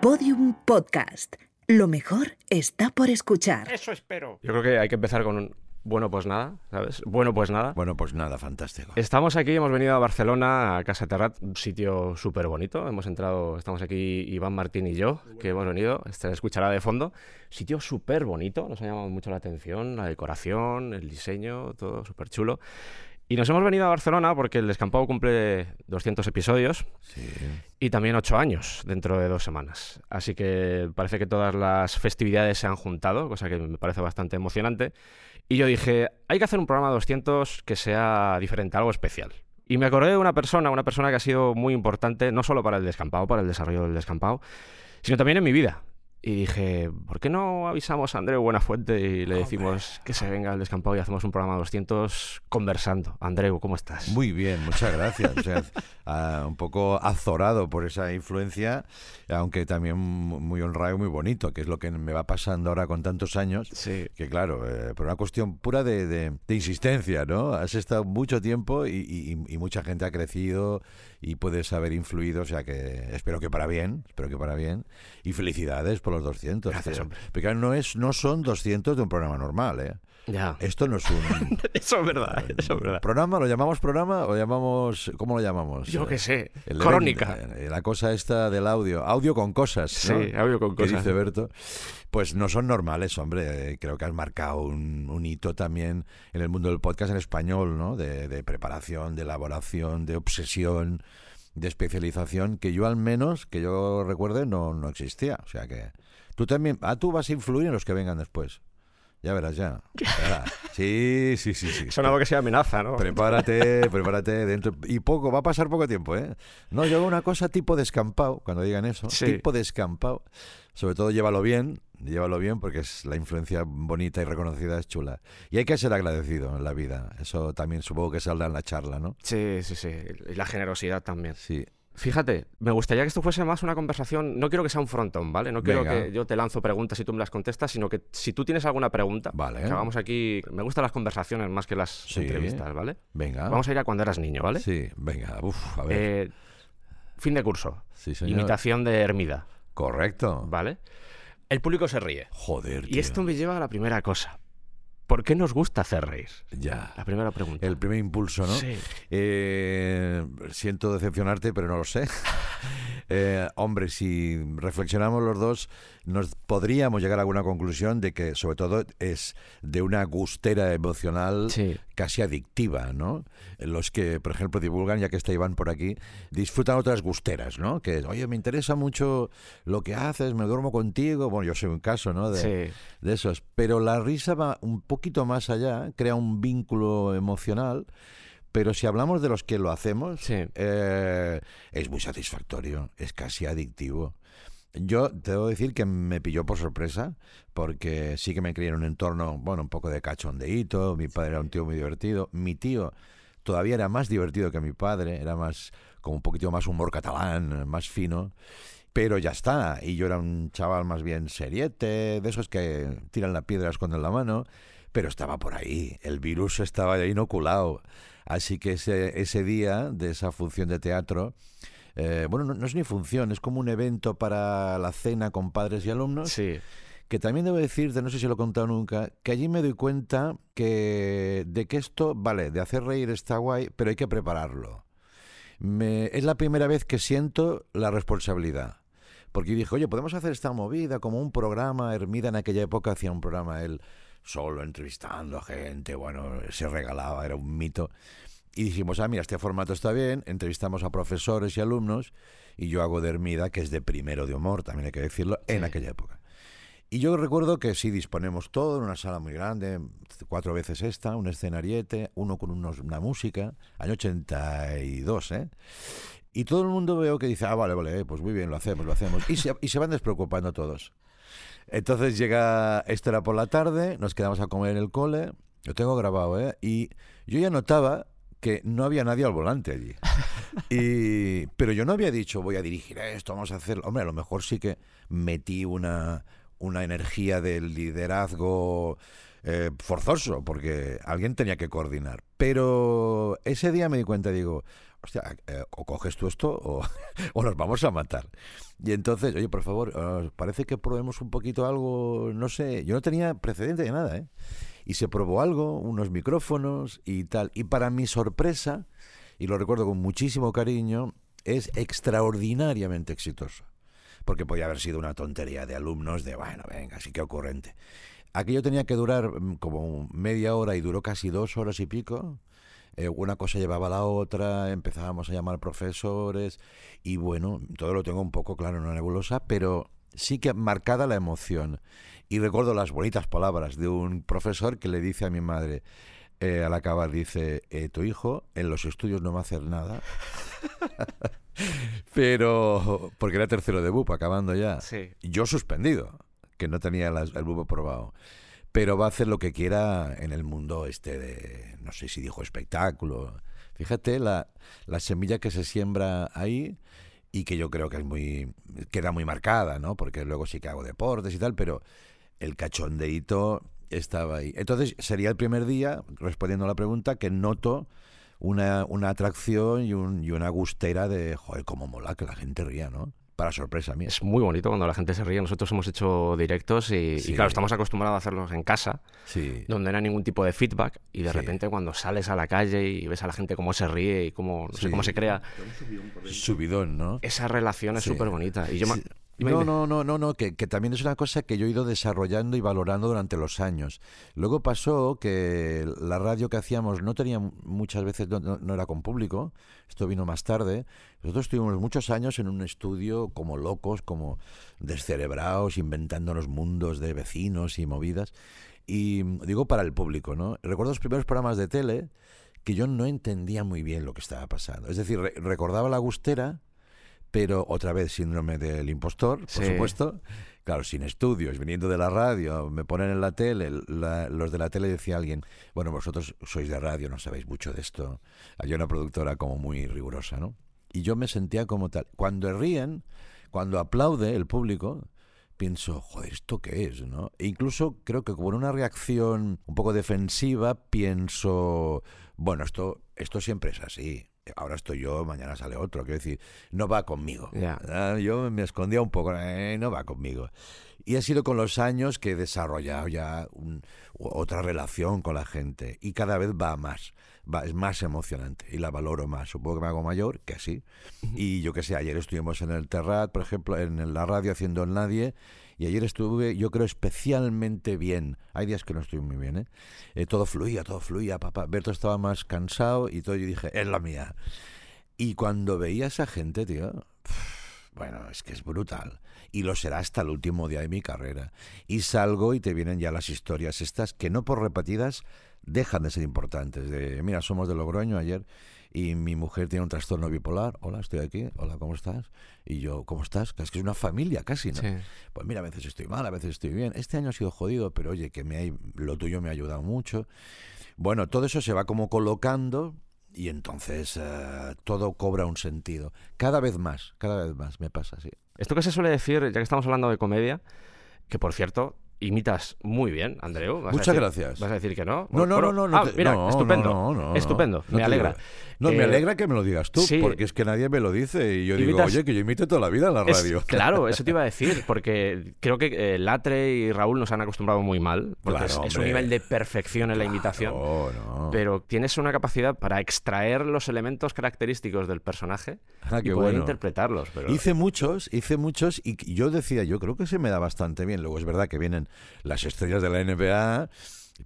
Podium Podcast. Lo mejor está por escuchar. Eso espero. Yo creo que hay que empezar con un bueno, pues nada, ¿sabes? Bueno, pues nada. Bueno, pues nada, fantástico. Estamos aquí, hemos venido a Barcelona, a Casa Terrat, un sitio súper bonito. Hemos entrado, estamos aquí Iván Martín y yo, que hemos venido, se escuchará de fondo. Sitio súper bonito, nos ha llamado mucho la atención, la decoración, el diseño, todo súper chulo. Y nos hemos venido a Barcelona porque el Descampado cumple 200 episodios Sí. y también 8 años dentro de dos semanas. Así que parece que todas las festividades se han juntado, cosa que me parece bastante emocionante. Y yo dije, hay que hacer un programa 200 que sea diferente, algo especial. Y me acordé de una persona, una persona que ha sido muy importante, no solo para el descampado, para el desarrollo del descampado, sino también en mi vida. Y dije, ¿por qué no avisamos a Andreu Buenafuente y le decimos que se venga al descampado y hacemos un programa 200 conversando? Andreu, ¿cómo estás? Muy bien, muchas gracias. O sea, ah, un poco azorado por esa influencia, aunque también mu- muy honrado y muy bonito, que es lo que me va pasando ahora con tantos años. Sí. Que claro, eh, por una cuestión pura de, de- de insistencia, ¿no? Has estado mucho tiempo y, y- y mucha gente ha crecido y puedes haber influido, o sea que espero que para bien, espero que para bien. Y felicidades por los 200. Gracias, tío. Porque no, es, no son 200 de un programa normal, ¿eh? Ya. Esto no es un... Eso es verdad, eso es verdad. ¿Programa? ¿Lo llamamos programa o llamamos... ¿Cómo lo llamamos? Yo qué sé. El Crónica. eh, la cosa esta del audio. Audio con cosas, Sí, ¿no? audio con que cosas. dice Berto. Pues no son normales, hombre. Eh, Creo que has marcado un, un hito también en el mundo del podcast en español, ¿no? De, de preparación, de elaboración, de obsesión, de especialización, que yo al menos, que yo recuerde, no, no existía. O sea que tú también... Ah, tú vas a influir en los que vengan después. Ya verás, ya. Verás. Sí, sí, sí, sí. Sonaba que sea amenaza, ¿no? Prepárate, prepárate dentro. Y poco, va a pasar poco tiempo, ¿eh? No, yo hago una cosa tipo descampado, cuando digan eso. Sí. Tipo descampado. Sobre todo llévalo bien, llévalo bien porque es la influencia bonita y reconocida es chula. Y hay que ser agradecido en la vida. Eso también supongo que saldrá en la charla, ¿no? Sí, sí, sí. Y la generosidad también. Sí. Fíjate, me gustaría que esto fuese más una conversación. No quiero que sea un frontón, ¿vale? No quiero Venga. que yo te lanzo preguntas y tú me las contestas, sino que si tú tienes alguna pregunta, Vale. que hagamos aquí. Me gustan las conversaciones más que las Sí. entrevistas, ¿vale? Venga. Vamos a ir a cuando eras niño, ¿vale? Sí, venga. Uf, a ver. Eh, fin de curso. sí, señor. Imitación de Hermida, Correcto. ¿vale? El público se ríe. Joder, Y tío. esto me lleva a la primera cosa. ¿Por qué nos gusta hacer reír? Ya. La primera pregunta. El primer impulso, ¿no? Sí. Eh, siento decepcionarte, pero no lo sé. Eh, hombre, si reflexionamos los dos, nos podríamos llegar a alguna conclusión de que, sobre todo, es de una gustera emocional Sí. casi adictiva, ¿no? Los que, por ejemplo, divulgan, ya que está Iván por aquí, disfrutan otras gusteras, ¿no? Que, oye, me interesa mucho lo que haces, me duermo contigo. Bueno, yo soy un caso, ¿no? De, Sí. de esos. Pero la risa va un poquito más allá, crea un vínculo emocional. Pero si hablamos de los que lo hacemos, Sí. eh, es muy satisfactorio, es casi adictivo. Yo te debo decir que me pilló por sorpresa, porque sí que me crié en un entorno, bueno, un poco de cachondeíto, mi padre era un tío muy divertido, mi tío todavía era más divertido que mi padre, era más, como un poquito más humor catalán, más fino, pero ya está, y yo era un chaval más bien seriete, de esos que tiran la piedra, esconden la mano, pero estaba por ahí, el virus estaba ahí inoculado. Así que ese, ese día de esa función de teatro, eh, bueno, no, no es ni función, es como un evento para la cena con padres y alumnos, Sí. que también debo decirte, no sé si lo he contado nunca, que allí me doy cuenta que de que esto, vale, de hacer reír está guay, pero hay que prepararlo. Me- es la primera vez que siento la responsabilidad. Porque dije, oye, podemos hacer esta movida como un programa. Hermida en aquella época hacía un programa él solo entrevistando a gente, bueno, se regalaba, era un mito. Y dijimos, ah, mira, este formato está bien, entrevistamos a profesores y alumnos, y yo hago de Hermida, que es de primero de humor, también hay que decirlo, en aquella época. Y yo recuerdo que sí disponemos todo en una sala muy grande, cuatro veces esta, un escenariete, uno con unos, una música, año 82, ¿eh? Y todo el mundo veo que dice, ah, vale, vale, pues muy bien, lo hacemos, lo hacemos. Y se, y se van despreocupando todos. Entonces llega, esto era por la tarde, nos quedamos a comer en el cole, lo tengo grabado, ¿eh? Y yo ya notaba que no había nadie al volante allí. Y, pero yo no había dicho, voy a dirigir esto, vamos a hacer... Hombre, a lo mejor sí que metí una, una energía del liderazgo eh, forzoso, porque alguien tenía que coordinar. Pero ese día me di cuenta, digo, hostia, eh, o coges tú esto o, nos vamos a matar. Y entonces, oye, por favor, ¿os parece que probemos un poquito algo? No sé, yo no tenía precedente de nada, ¿eh? Y se probó algo, unos micrófonos y tal. Y para mi sorpresa, y lo recuerdo con muchísimo cariño, es extraordinariamente exitoso. Porque podía haber sido una tontería de alumnos de, bueno, venga, sí que ocurrente. Aquello tenía que durar mm, como media hora y duró casi dos horas y pico. Eh, una cosa llevaba a la otra, empezábamos a llamar profesores y bueno, todo lo tengo un poco claro en una nebulosa, pero sí que marcada la emoción. Y recuerdo las bonitas palabras de un profesor que le dice a mi madre, eh, al acabar, dice, eh, tu hijo en los estudios no va a hacer nada. Pero, porque era tercero de BUP, acabando ya. Sí. Yo suspendido, que no tenía las- el BUP aprobado. Pero va a hacer lo que quiera en el mundo este de, no sé si dijo espectáculo. Fíjate la, la semilla que se siembra ahí y que yo creo que es muy queda muy marcada, ¿no? Porque luego sí que hago deportes y tal, pero el cachondeíto estaba ahí. Entonces sería el primer día, respondiendo a la pregunta, que noto una, una atracción y, un, y una gustera de, joder, cómo mola que la gente ría, ¿no? Para sorpresa mía. Es muy bonito cuando la gente se ríe. Nosotros hemos hecho directos y, claro, estamos acostumbrados a hacerlos en casa, Sí. donde no hay ningún tipo de feedback y de Sí. repente cuando sales a la calle y ves a la gente cómo se ríe y cómo, no sé, cómo se crea, Subidón, ¿no? esa relación es Sí. súper bonita. Y yo me- No, no, no, no, no, que, que también es una cosa que yo he ido desarrollando y valorando durante los años. Luego pasó que la radio que hacíamos no tenía muchas veces, no, no- no era con público, esto vino más tarde. Nosotros estuvimos muchos años en un estudio como locos, como descerebrados, inventándonos mundos de vecinos y movidas. Y mm, digo para el público, ¿no? Recuerdo los primeros programas de tele que yo no entendía muy bien lo que estaba pasando. Es decir, re- recordaba la gustera, pero otra vez síndrome del impostor, por Sí. supuesto. Claro, sin estudios, viniendo de la radio, me ponen en la tele, la- los de la tele decía alguien, bueno, vosotros sois de radio, no sabéis mucho de esto. Hay una productora como muy rigurosa, ¿no? Y yo me sentía como tal. Cuando ríen, cuando aplaude el público, pienso, joder, ¿esto qué es? ¿no? E incluso creo que como en una reacción un poco defensiva, pienso, bueno, esto, esto siempre es así. Ahora estoy yo, mañana sale otro. Quiero decir, no va conmigo. Ya. Ah, Yo me escondía un poco, eh, no va conmigo. Y ha sido con los años que he desarrollado ya un- otra relación con la gente y cada vez va más, va, es más emocionante y la valoro más. Supongo que me hago mayor, que sí. Y yo qué sé, ayer estuvimos en el Terrat, por ejemplo, en la radio haciendo el Nadie y ayer estuve, yo creo, especialmente bien. Hay días que no estoy muy bien, ¿eh? Eh, todo fluía, todo fluía, papá. Berto estaba más cansado y todo, yo dije, es la mía. Y cuando veía a esa gente, tío, bueno, es que es brutal. Y lo será hasta el último día de mi carrera. Y salgo y te vienen ya las historias estas que no por repetidas dejan de ser importantes. De, mira, somos de Logroño ayer y mi mujer tiene un trastorno bipolar. Hola, estoy aquí. Hola, ¿cómo estás? Y yo, ¿cómo estás? Es que es una familia casi, ¿no? Sí. Pues mira, a veces estoy mal, a veces estoy bien. Este año ha sido jodido, pero oye, que me ha- lo tuyo me ha ayudado mucho. Bueno, todo eso se va como colocando y entonces eh, todo cobra un sentido. Cada vez más, cada vez más me pasa así. Esto que se suele decir, ya que estamos hablando de comedia, que por cierto, imitas muy bien, Andreu. ¿Vas a Muchas decir- gracias. ¿Vas a decir que no? No, no, no, no. no ah, te- mira, no, estupendo. no, estupendo, me alegra. No, me Eh, alegra que me lo digas tú, sí. porque es que nadie me lo dice y yo digo, oye, que yo imite toda la vida en la Es- radio. claro, eso te iba a decir, porque creo que eh, Latre y Raúl nos han acostumbrado muy mal, porque Claro, es, es un nivel de perfección en la imitación. No. Pero tienes una capacidad para extraer los elementos característicos del personaje Ah, y poder bueno. interpretarlos. Pero... Hice muchos, hice muchos y yo decía, yo creo que se me da bastante bien. Luego es verdad que vienen las estrellas de la NBA,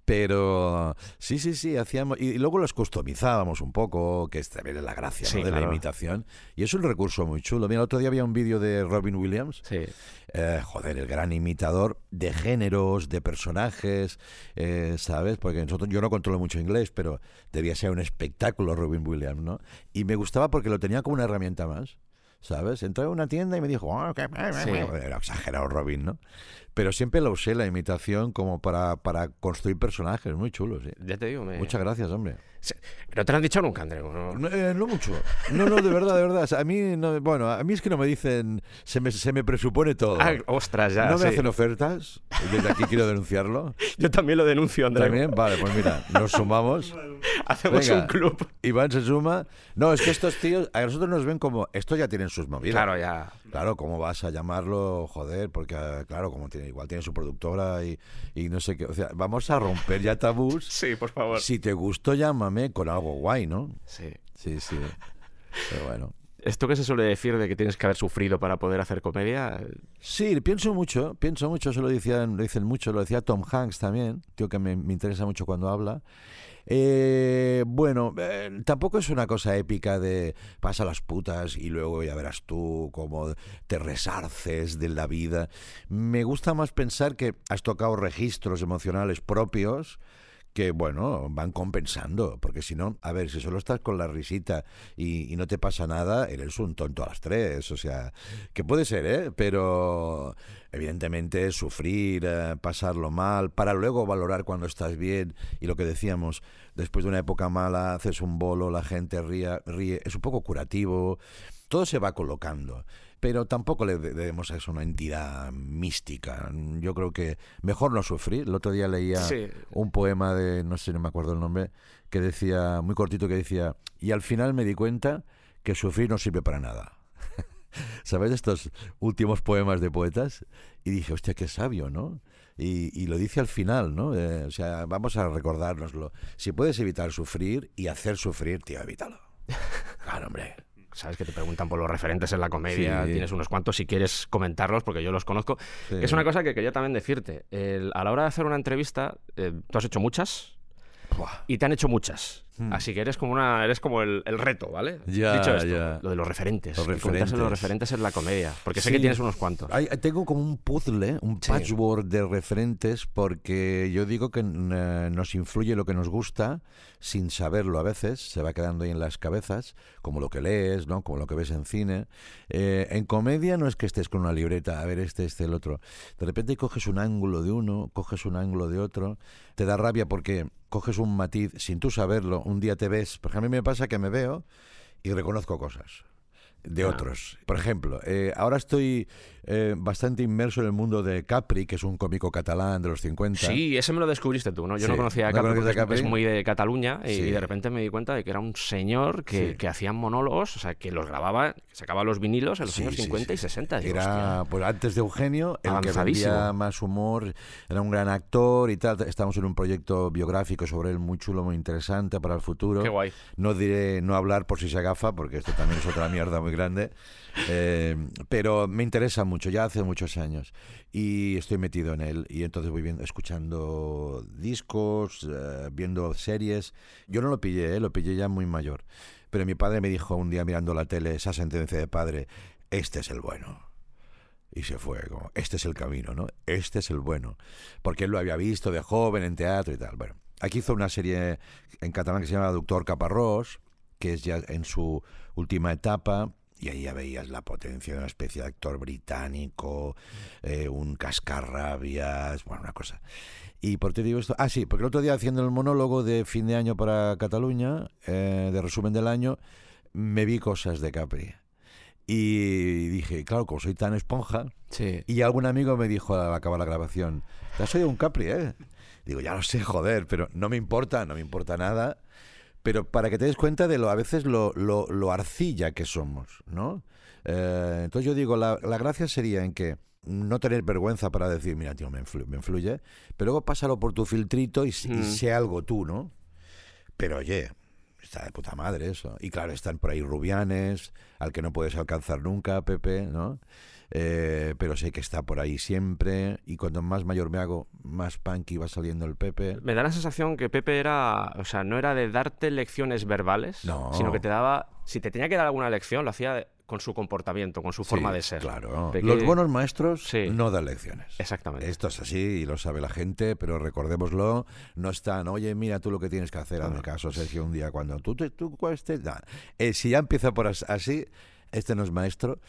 pero sí, sí, sí, hacíamos. Y luego los customizábamos un poco, que es también la gracia ¿no? De la imitación. Y es un recurso muy chulo. Mira, el otro día había un vídeo de Robin Williams. Sí. Eh, joder, el gran imitador de géneros, de personajes, eh, ¿sabes? Porque nosotros, yo no controlo mucho inglés, pero debía ser un espectáculo Robin Williams, ¿no? Y me gustaba porque lo tenía como una herramienta más, ¿sabes? Entré a una tienda y me dijo, "Ah, qué- Sí. era exagerado Robin, ¿no? Pero siempre lo usé la imitación como para, para construir personajes, muy chulos. sí. Ya te digo, me... Muchas gracias, hombre. No te lo han dicho nunca, Andreu. ¿no? No, eh, no mucho. No, no, de verdad, de verdad. A mí, no, bueno, a mí es que no me dicen, se me, se me presupone todo. Ah, ostras, ya. no me sí. hacen ofertas. Desde aquí quiero denunciarlo. Yo también lo denuncio, Andreu. También, vale, pues mira, nos sumamos. Hacemos Venga. un club. Iván se suma. No, es que estos tíos, a nosotros nos ven como, estos ya tienen sus movidas. Claro, ya. Claro, ¿cómo vas a llamarlo? Joder, porque ah, claro, como tiene, igual tiene su productora y, y no sé qué. O sea, vamos a romper ya tabús. Sí, por favor. Si te gustó, llámame con algo guay, ¿no? Sí. Sí, sí. Pero bueno. Esto que se suele decir de que tienes que haber sufrido para poder hacer comedia, Sí, pienso mucho, pienso mucho, eso lo, decían, lo dicen mucho, lo decía Tom Hanks también, tío que me, me interesa mucho cuando habla. Eh, bueno, eh, tampoco es una cosa épica de pasa las putas y luego ya verás tú cómo te resarces de la vida. Me gusta más pensar que has tocado registros emocionales propios que, bueno, van compensando, porque si no, a ver, si solo estás con la risita y, no te pasa nada, eres un tonto a las tres, o sea, que puede ser, ¿eh? Pero evidentemente sufrir, eh, pasarlo mal, para luego valorar cuando estás bien y lo que decíamos, después de una época mala haces un bolo, la gente ríe, ríe es un poco curativo, todo se va colocando. Pero tampoco le de- debemos a eso una entidad mística. Yo creo que mejor no sufrir. El otro día leía Sí. un poema de, no sé, no me acuerdo el nombre, que decía, muy cortito, que decía, y al final me di cuenta que sufrir no sirve para nada. ¿Sabes estos últimos poemas de poetas? Y dije, hostia, qué sabio, ¿no? Y, y lo dice al final, ¿no? Eh, o sea, vamos a recordárnoslo. Si puedes evitar sufrir y hacer sufrir, tío, evítalo. Claro, hombre. Sabes que te preguntan por los referentes en la comedia, Sí. tienes unos cuantos si quieres comentarlos, porque yo los conozco. Sí. Es una cosa que quería también decirte. El- a la hora de hacer una entrevista, eh, tú has hecho muchas Buah. y te han hecho muchas. Así que eres como una eres como el, el reto, ¿vale? Hmm. Ya, Dicho esto, ya. lo de los referentes. Los en los referentes. referentes en la comedia. Porque sé Sí. que tienes unos cuantos. Hay- tengo como un puzzle, un Sí. patchwork de referentes, porque yo digo que eh, nos influye lo que nos gusta sin saberlo a veces, se va quedando ahí en las cabezas, como lo que lees, ¿no? como lo que ves en cine. Eh, en comedia no es que estés con una libreta, a ver este, este, el otro. De repente coges un ángulo de uno, coges un ángulo de otro, te da rabia porque coges un matiz sin tú saberlo, un día te ves, por ejemplo, a mí me pasa que me veo y reconozco cosas de Ah. otros. Por ejemplo, eh, ahora estoy eh, bastante inmerso en el mundo de Capri, que es un cómico catalán de los 50. Sí, ese me lo descubriste tú, ¿no? Yo Sí. no conocía a ¿No Capri, porque a Capri? es muy de Cataluña y, Sí. y de repente me di cuenta de que era un señor que, Sí. que hacía monólogos, o sea, que los grababa, que sacaba los vinilos en los años sí, 50 y sí. 60. Digo, Era hostia. pues antes de Eugenio, el que vendía más humor, era un gran actor y tal. Estamos en un proyecto biográfico sobre él muy chulo, muy interesante para el futuro. Qué guay. No diré no hablar por si se agafa, porque esto también es otra mierda muy grande. Eh, pero me interesa mucho, ya hace muchos años. Y estoy metido en él. Y entonces voy viendo, escuchando discos, eh, viendo series. Yo no lo pillé, eh, lo pillé ya muy mayor. Pero mi padre me dijo un día mirando la tele, esa sentencia de padre, este es el bueno. Y se fue, como, este es el camino, ¿no? Este es el bueno. Porque él lo había visto de joven en teatro y tal. Bueno, aquí hizo una serie en catalán que se llama Doctor Caparrós, que es ya en su última etapa. Y ahí ya veías la potencia de una especie de actor británico, eh, un cascarrabias, bueno, una cosa. ¿Y por qué digo esto? Ah, sí, porque el otro día haciendo el monólogo de fin de año para Cataluña, eh, de resumen del año, me vi cosas de Capri. Y dije, claro, como soy tan esponja, Sí. y algún amigo me dijo al acabar la grabación, te has oído un Capri, ¿eh? Digo, ya lo sé, joder, pero no me importa, no me importa nada. Pero para que te des cuenta de lo a veces lo, lo, lo arcilla que somos, ¿no? Eh, entonces yo digo, la, la gracia sería en que no tener vergüenza para decir, mira, tío, me, influ- me influye, pero luego pásalo por tu filtrito y, s- y Mm. sé algo tú, ¿no? Pero oye, está de puta madre eso. Y claro, están por ahí rubianes, al que no puedes alcanzar nunca, Pepe, ¿no? Eh, pero sé que está por ahí siempre. Y cuando más mayor me hago, más punky va saliendo el Pepe. Me da la sensación que Pepe era, o sea, no era de darte lecciones verbales, No. sino que te daba, si te tenía que dar alguna lección, lo hacía con su comportamiento, con su forma Sí, de ser. Claro. Los buenos maestros Sí. no dan lecciones. Exactamente. Esto es así y lo sabe la gente, pero recordémoslo, no están, oye, mira tú lo que tienes que hacer, hazme caso, Sergio, un día cuando tú, te, tú cuál estés-". Nah. Eh, si ya empieza por as- así, este no es maestro,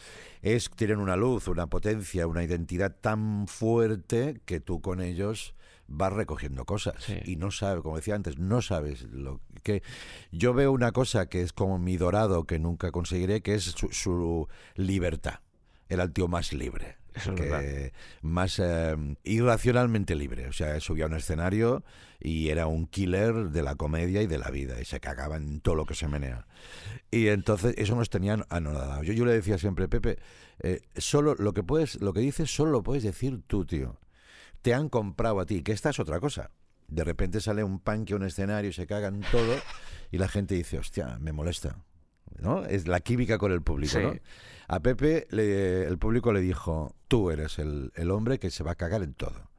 es, tienen una luz, una potencia, una identidad tan fuerte que tú con ellos vas recogiendo cosas Sí. y no sabes, como decía antes, no sabes lo que... Yo veo una cosa que es como mi dorado que nunca conseguiré, que es su, su libertad. Era el tío más libre. Eso es que verdad. más eh, irracionalmente libre. O sea, subía a un escenario y era un killer de la comedia y de la vida y se cagaba en todo lo que se menea. Y entonces eso nos tenían anonadados. Yo, yo le decía siempre, Pepe, eh, solo lo que puedes, lo que dices solo lo puedes decir tú, tío. Te han comprado a ti, que esta es otra cosa. De repente sale un punk a un escenario y se cagan todo y la gente dice, hostia, me molesta. ¿No? Es la química con el público, Sí. ¿no? A Pepe el público le dijo, tú eres el, el hombre que se va a cagar en todo.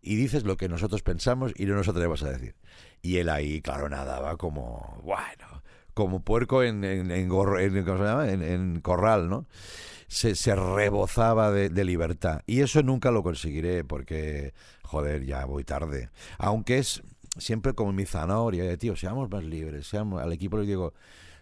Y dices lo que nosotros pensamos y no nos atrevemos a decir. Y él ahí, claro, nadaba como, bueno, como puerco en, en, corral, ¿no? Se, se rebozaba de, de libertad. Y eso nunca lo conseguiré porque, joder, ya voy tarde. Aunque es siempre como mi zanahoria, de, tío, seamos más libres. Seamos, al equipo le digo,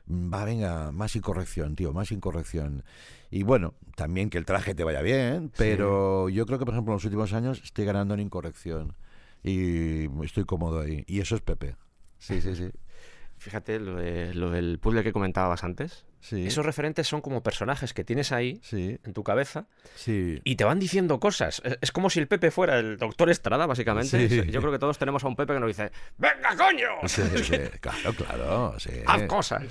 va, venga, más incorrección, tío, más incorrección. Y bueno, también que el traje te vaya bien, pero yo creo que, por ejemplo, en los últimos años estoy ganando en incorrección y estoy cómodo ahí. Y eso es Pepe. Sí, sí, sí. Fíjate lo, de- lo del puzzle que comentabas antes. Sí, Esos referentes son como personajes que tienes ahí sí, en tu cabeza sí. y te van diciendo cosas. Es, es como si el Pepe fuera el doctor Estrada, básicamente. Yo creo que todos tenemos a un Pepe que nos dice: ¡Venga, coño! Claro, claro. ¡Haz cosas!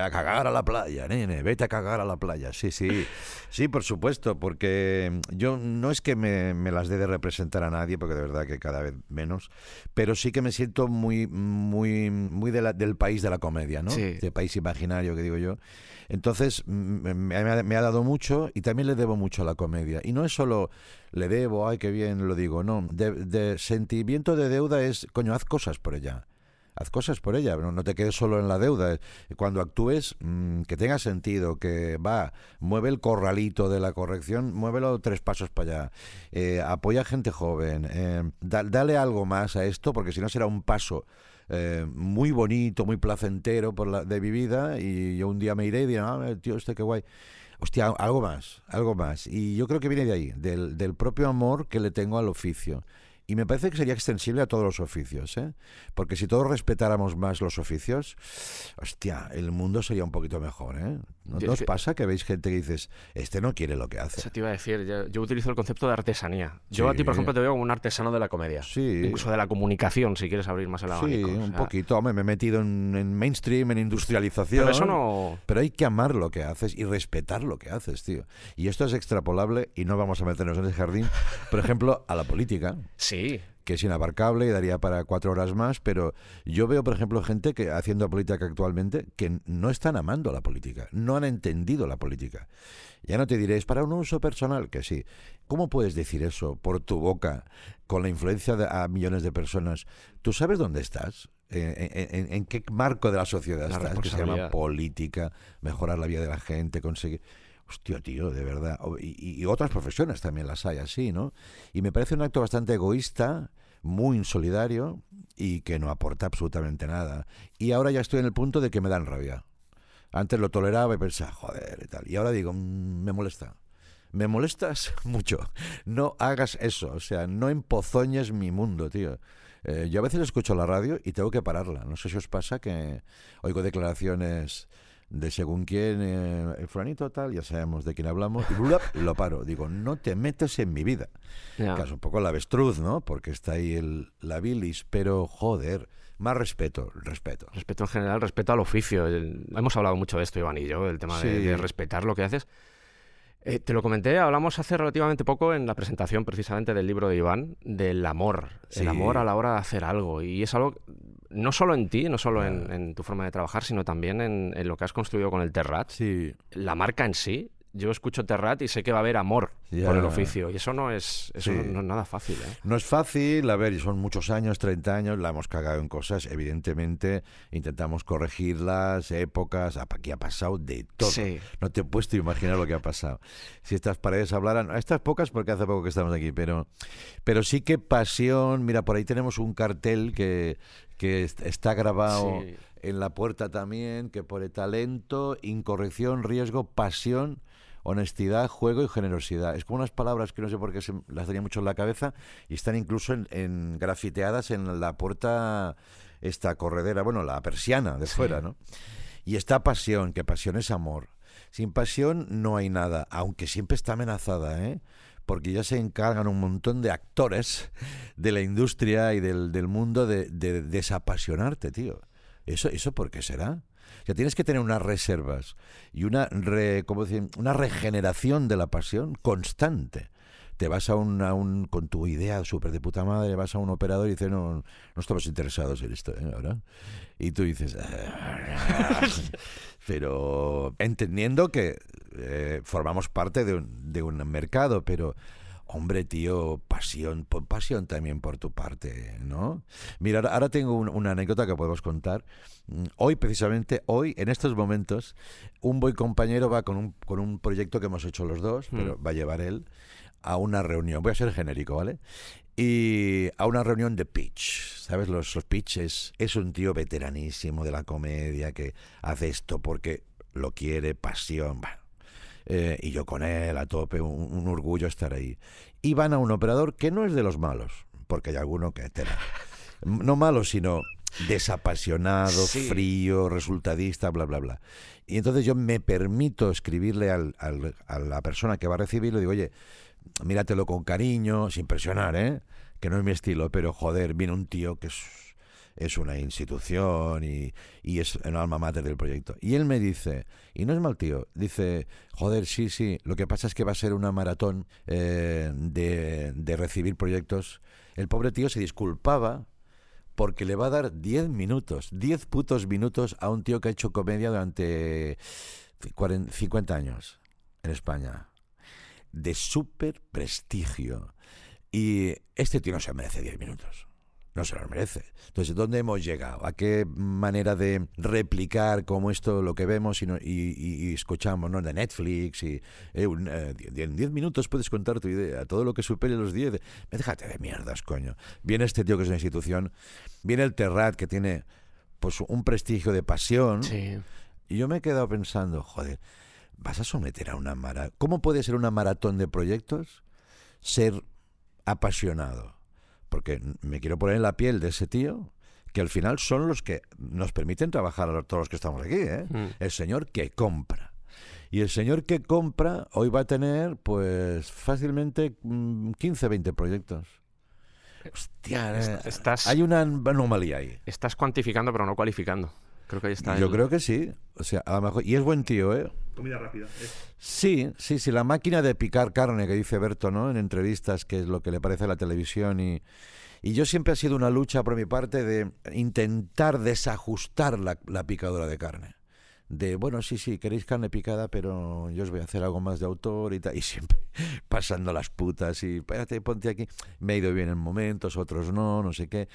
a cagar a la playa, nene, vete a cagar a la playa. Sí, sí. Sí, por supuesto, porque yo no es que me, me las dé de representar a nadie, porque de verdad que cada vez menos, pero sí que me siento muy, muy, muy de la- del país de la comedia, ¿no? Sí. De país imaginario, que digo yo. Entonces, mm, me, ha- me ha dado mucho y también le debo mucho a la comedia. Y no es solo le debo, ay, qué bien lo digo, no. De, sentimiento de deuda es, coño, haz cosas por ella. Haz cosas por ella, no, no te quedes solo en la deuda. Cuando actúes, mm, que tenga sentido, que va, mueve el corralito de la corrección, muévelo tres pasos para allá. Eh, apoya a gente joven, eh, da- dale algo más a esto, porque si no será un paso eh, muy bonito, muy placentero por la, de mi vida, y yo un día me iré y diré, ah, tío, este qué guay. Hostia, algo más, algo más. Y yo creo que viene de ahí, del, del propio amor que le tengo al oficio. Y me parece que sería extensible a todos los oficios, ¿eh? Porque si todos respetáramos más los oficios, hostia, el mundo sería un poquito mejor, ¿eh? ¿No, Yo no es os pasa que veis gente que dices, este no quiere lo que Eso hace? te iba a decir. Yo, yo utilizo el concepto de artesanía. Yo a ti, Sí. por ejemplo, te veo como un artesano de la comedia. Sí. Incluso de la comunicación, si quieres abrir más el Sí, abanico. o un poquito. Hombre, me he metido en, en mainstream, en industrialización. Pero eso no. Pero hay que amar lo que haces y respetar lo que haces, tío. Y esto es extrapolable y no vamos a meternos en ese jardín, por ejemplo, a la política, Sí. Que es inabarcable y daría para cuatro horas más, pero yo veo, por ejemplo, gente que haciendo política actualmente que no están amando la política, no han entendido la política. Ya no te diré, es para un uso personal, que sí. ¿Cómo puedes decir eso por tu boca, con la influencia de, a millones de personas? ¿Tú sabes dónde estás? ¿En, en- en- en qué marco de la sociedad La estás? Que se llama política, mejorar la vida de la gente, conseguir... Hostia, tío, de verdad. Y otras profesiones también las hay así, ¿no? Y me parece un acto bastante egoísta, muy insolidario y que no aporta absolutamente nada. Y ahora ya estoy en el punto de que me dan rabia. Antes lo toleraba y pensaba, joder, y tal. Y ahora digo, "Mm, me molesta. Me molestas mucho. No hagas eso. O sea, no empozoñes mi mundo, tío. Eh, yo a veces escucho la radio y tengo que pararla. No sé si os pasa que oigo declaraciones de según quién, eh, el fulanito tal, ya sabemos de quién hablamos, y lo paro. Digo, no te metes en mi vida. Es un poco el avestruz, ¿no? Porque está ahí el, la bilis, pero joder, más respeto, respeto. Respeto en general, respeto al oficio. El- hemos hablado mucho de esto, Iván y yo, el tema de, respetar lo que haces. Eh, te lo comenté, hablamos hace relativamente poco en la presentación precisamente del libro de Iván, del amor. Sí. El amor a la hora de hacer algo. Y es algo, no solo en ti, no solo en, tu forma de trabajar, sino también en, en lo que has construido con el Terrat. Sí, La marca en sí. Yo escucho Terrat y sé que va a haber amor por el oficio. Y eso no es, eso Sí. no, no es nada fácil. ¿eh? No es fácil, a ver, son muchos años, 30 años, la hemos cagado en cosas, evidentemente intentamos corregirlas, épocas, aquí ha pasado de todo. Sí. No te he puesto a imaginar lo que ha pasado. Si estas paredes hablaran, a estas pocas porque hace poco que estamos aquí, pero, pero sí que pasión, mira, por ahí tenemos un cartel que, que est- está grabado Sí. en la puerta también, que pone talento, incorrección, riesgo, pasión, honestidad, juego y generosidad. Es como unas palabras que no sé por qué se, las tenía mucho en la cabeza y están incluso en, en grafiteadas en la puerta esta corredera, bueno, la persiana de fuera, ¿no? Y está pasión, que pasión es amor. Sin pasión no hay nada, aunque siempre está amenazada, ¿eh? Porque ya se encargan un montón de actores de la industria y del, del mundo de, de desapasionarte, tío. ¿Eso, ¿Eso por qué será? O sea, tienes que tener unas reservas y una, re- ¿cómo decir? una regeneración de la pasión constante. Te vas a un, a un con tu idea súper de puta madre, vas a un operador y dice, no, no estamos interesados en esto, ¿eh? ahora. Y tú dices, "Ah". pero entendiendo que eh, formamos parte de un, de un mercado, pero hombre, tío, pasión, pasión también por tu parte, ¿no? Mira, ahora- tengo un- una anécdota que podemos contar. Mm, Hoy, precisamente, hoy, en estos momentos, un buen compañero va con un, con un proyecto que hemos hecho los dos, pero va a llevar él a una reunión. Voy a ser genérico, ¿vale? Y a una reunión de pitch. ¿Sabes? Los, los pitches. Es un tío veteranísimo de la comedia que hace esto porque lo quiere, pasión. Bueno, eh, y yo con él a tope, un, un orgullo estar ahí. Y van a un operador que no es de los malos, porque hay alguno que tela. No malo, sino desapasionado, Sí. frío, resultadista, bla, bla, bla. Y entonces yo me permito escribirle al- al- a la persona que va a recibirlo, digo, oye, míratelo con cariño, sin presionar, ¿eh? Que no es mi estilo, pero joder, viene un tío que es, es una institución y, y es el alma mater del proyecto. Y él me dice, y no es mal tío, dice, joder, sí, sí, lo que pasa es que va a ser una maratón eh, de, de recibir proyectos. El pobre tío se disculpaba porque le va a dar 10 minutos, 10 putos minutos a un tío que ha hecho comedia durante 40 50 años en España. De súper prestigio. Y este tío no se merece 10 minutos. No se los merece. Entonces, ¿dónde hemos llegado? ¿A qué manera de replicar como esto lo que vemos y, no- y- y- escuchamos ¿no? de Netflix? Y eh, un, eh, en 10 minutos puedes contar tu idea. Todo lo que supere los 10. Déjate de mierdas, coño. Viene este tío que es una institución. Viene el Terrat que tiene pues un prestigio de pasión. Sí. Y yo me he quedado pensando, joder, ¿vas a someter a una maratón? ¿Cómo puede ser una maratón de proyectos ser apasionado? Porque me quiero poner en la piel de ese tío, que al final son los que nos permiten trabajar a todos los que estamos aquí, ¿eh? Mm. El señor que compra. Y el señor que compra hoy va a tener, pues, fácilmente mm, 15, 20 proyectos. Hostia, eh, Est- estás- hay una anomalía ahí. Estás cuantificando, pero no cualificando. Creo que ahí está. Yo el- creo que sí. O sea, a lo mejor. Y es buen tío, ¿eh? Comida rápida. Sí, sí, sí. La máquina de picar carne que dice Berto, ¿no? En entrevistas, que es lo que le parece a la televisión. Y, y yo siempre ha sido una lucha por mi parte de intentar desajustar la, la picadora de carne. De, bueno, sí, sí, queréis carne picada, pero yo os voy a hacer algo más de autor y tal. Y siempre pasando las putas y, espérate, ponte aquí. Me ha ido bien en momentos, otros no, no sé qué.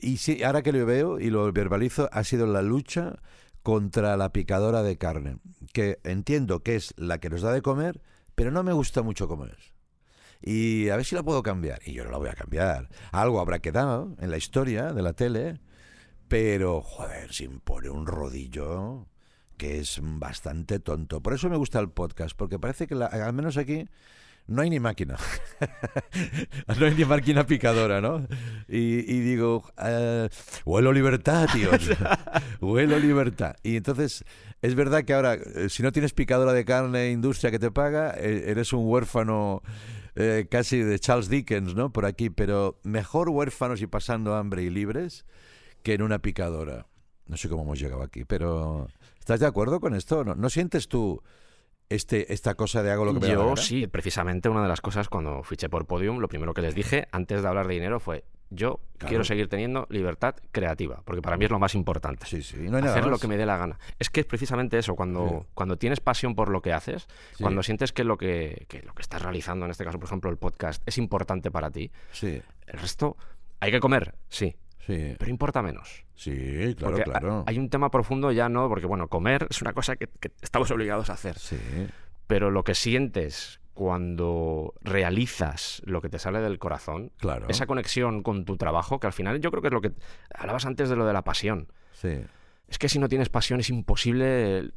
Y sí, ahora que lo veo y lo verbalizo, ha sido la lucha contra la picadora de carne, que entiendo que es la que nos da de comer, pero no me gusta mucho cómo es. Y a ver si la puedo cambiar. Y yo no la voy a cambiar. Algo habrá quedado en la historia de la tele, pero, joder, se impone un rodillo que es bastante tonto. Por eso me gusta el podcast, porque parece que la- al menos aquí no hay ni máquina. no hay ni máquina picadora, ¿no? Y, digo, eh, huelo libertad, tíos. huelo libertad. Y entonces, es verdad que ahora, eh, si no tienes picadora de carne, industria que te paga, eh, eres un huérfano eh, casi de Charles Dickens, ¿no? Por aquí, pero mejor huérfanos y pasando hambre y libres que en una picadora. No sé cómo hemos llegado aquí, pero ¿estás de acuerdo con esto? ¿No, ¿No sientes tú este, esta cosa de hago lo que me Yo sí, precisamente una de las cosas cuando fiché por Podium, lo primero que les dije antes de hablar de dinero fue, yo Claro. quiero seguir teniendo libertad creativa, porque para mí es lo más importante. Sí, sí, no hay nada hacer lo que me dé la gana. Es que es precisamente eso, cuando, Sí. cuando tienes pasión por lo que haces, cuando sientes que lo que, que lo que estás realizando, en este caso, por ejemplo, el podcast, es importante para ti, Sí, el resto, hay que comer, sí, sí, pero importa menos. sí, claro, porque claro. hay un tema profundo ya, ¿no? Porque, bueno, comer es una cosa que, que estamos obligados a hacer. Sí, Pero lo que sientes cuando realizas lo que te sale del corazón, claro. esa conexión con tu trabajo, que al final yo creo que es lo que hablabas antes de lo de la pasión. Sí, Es que si no tienes pasión es imposible.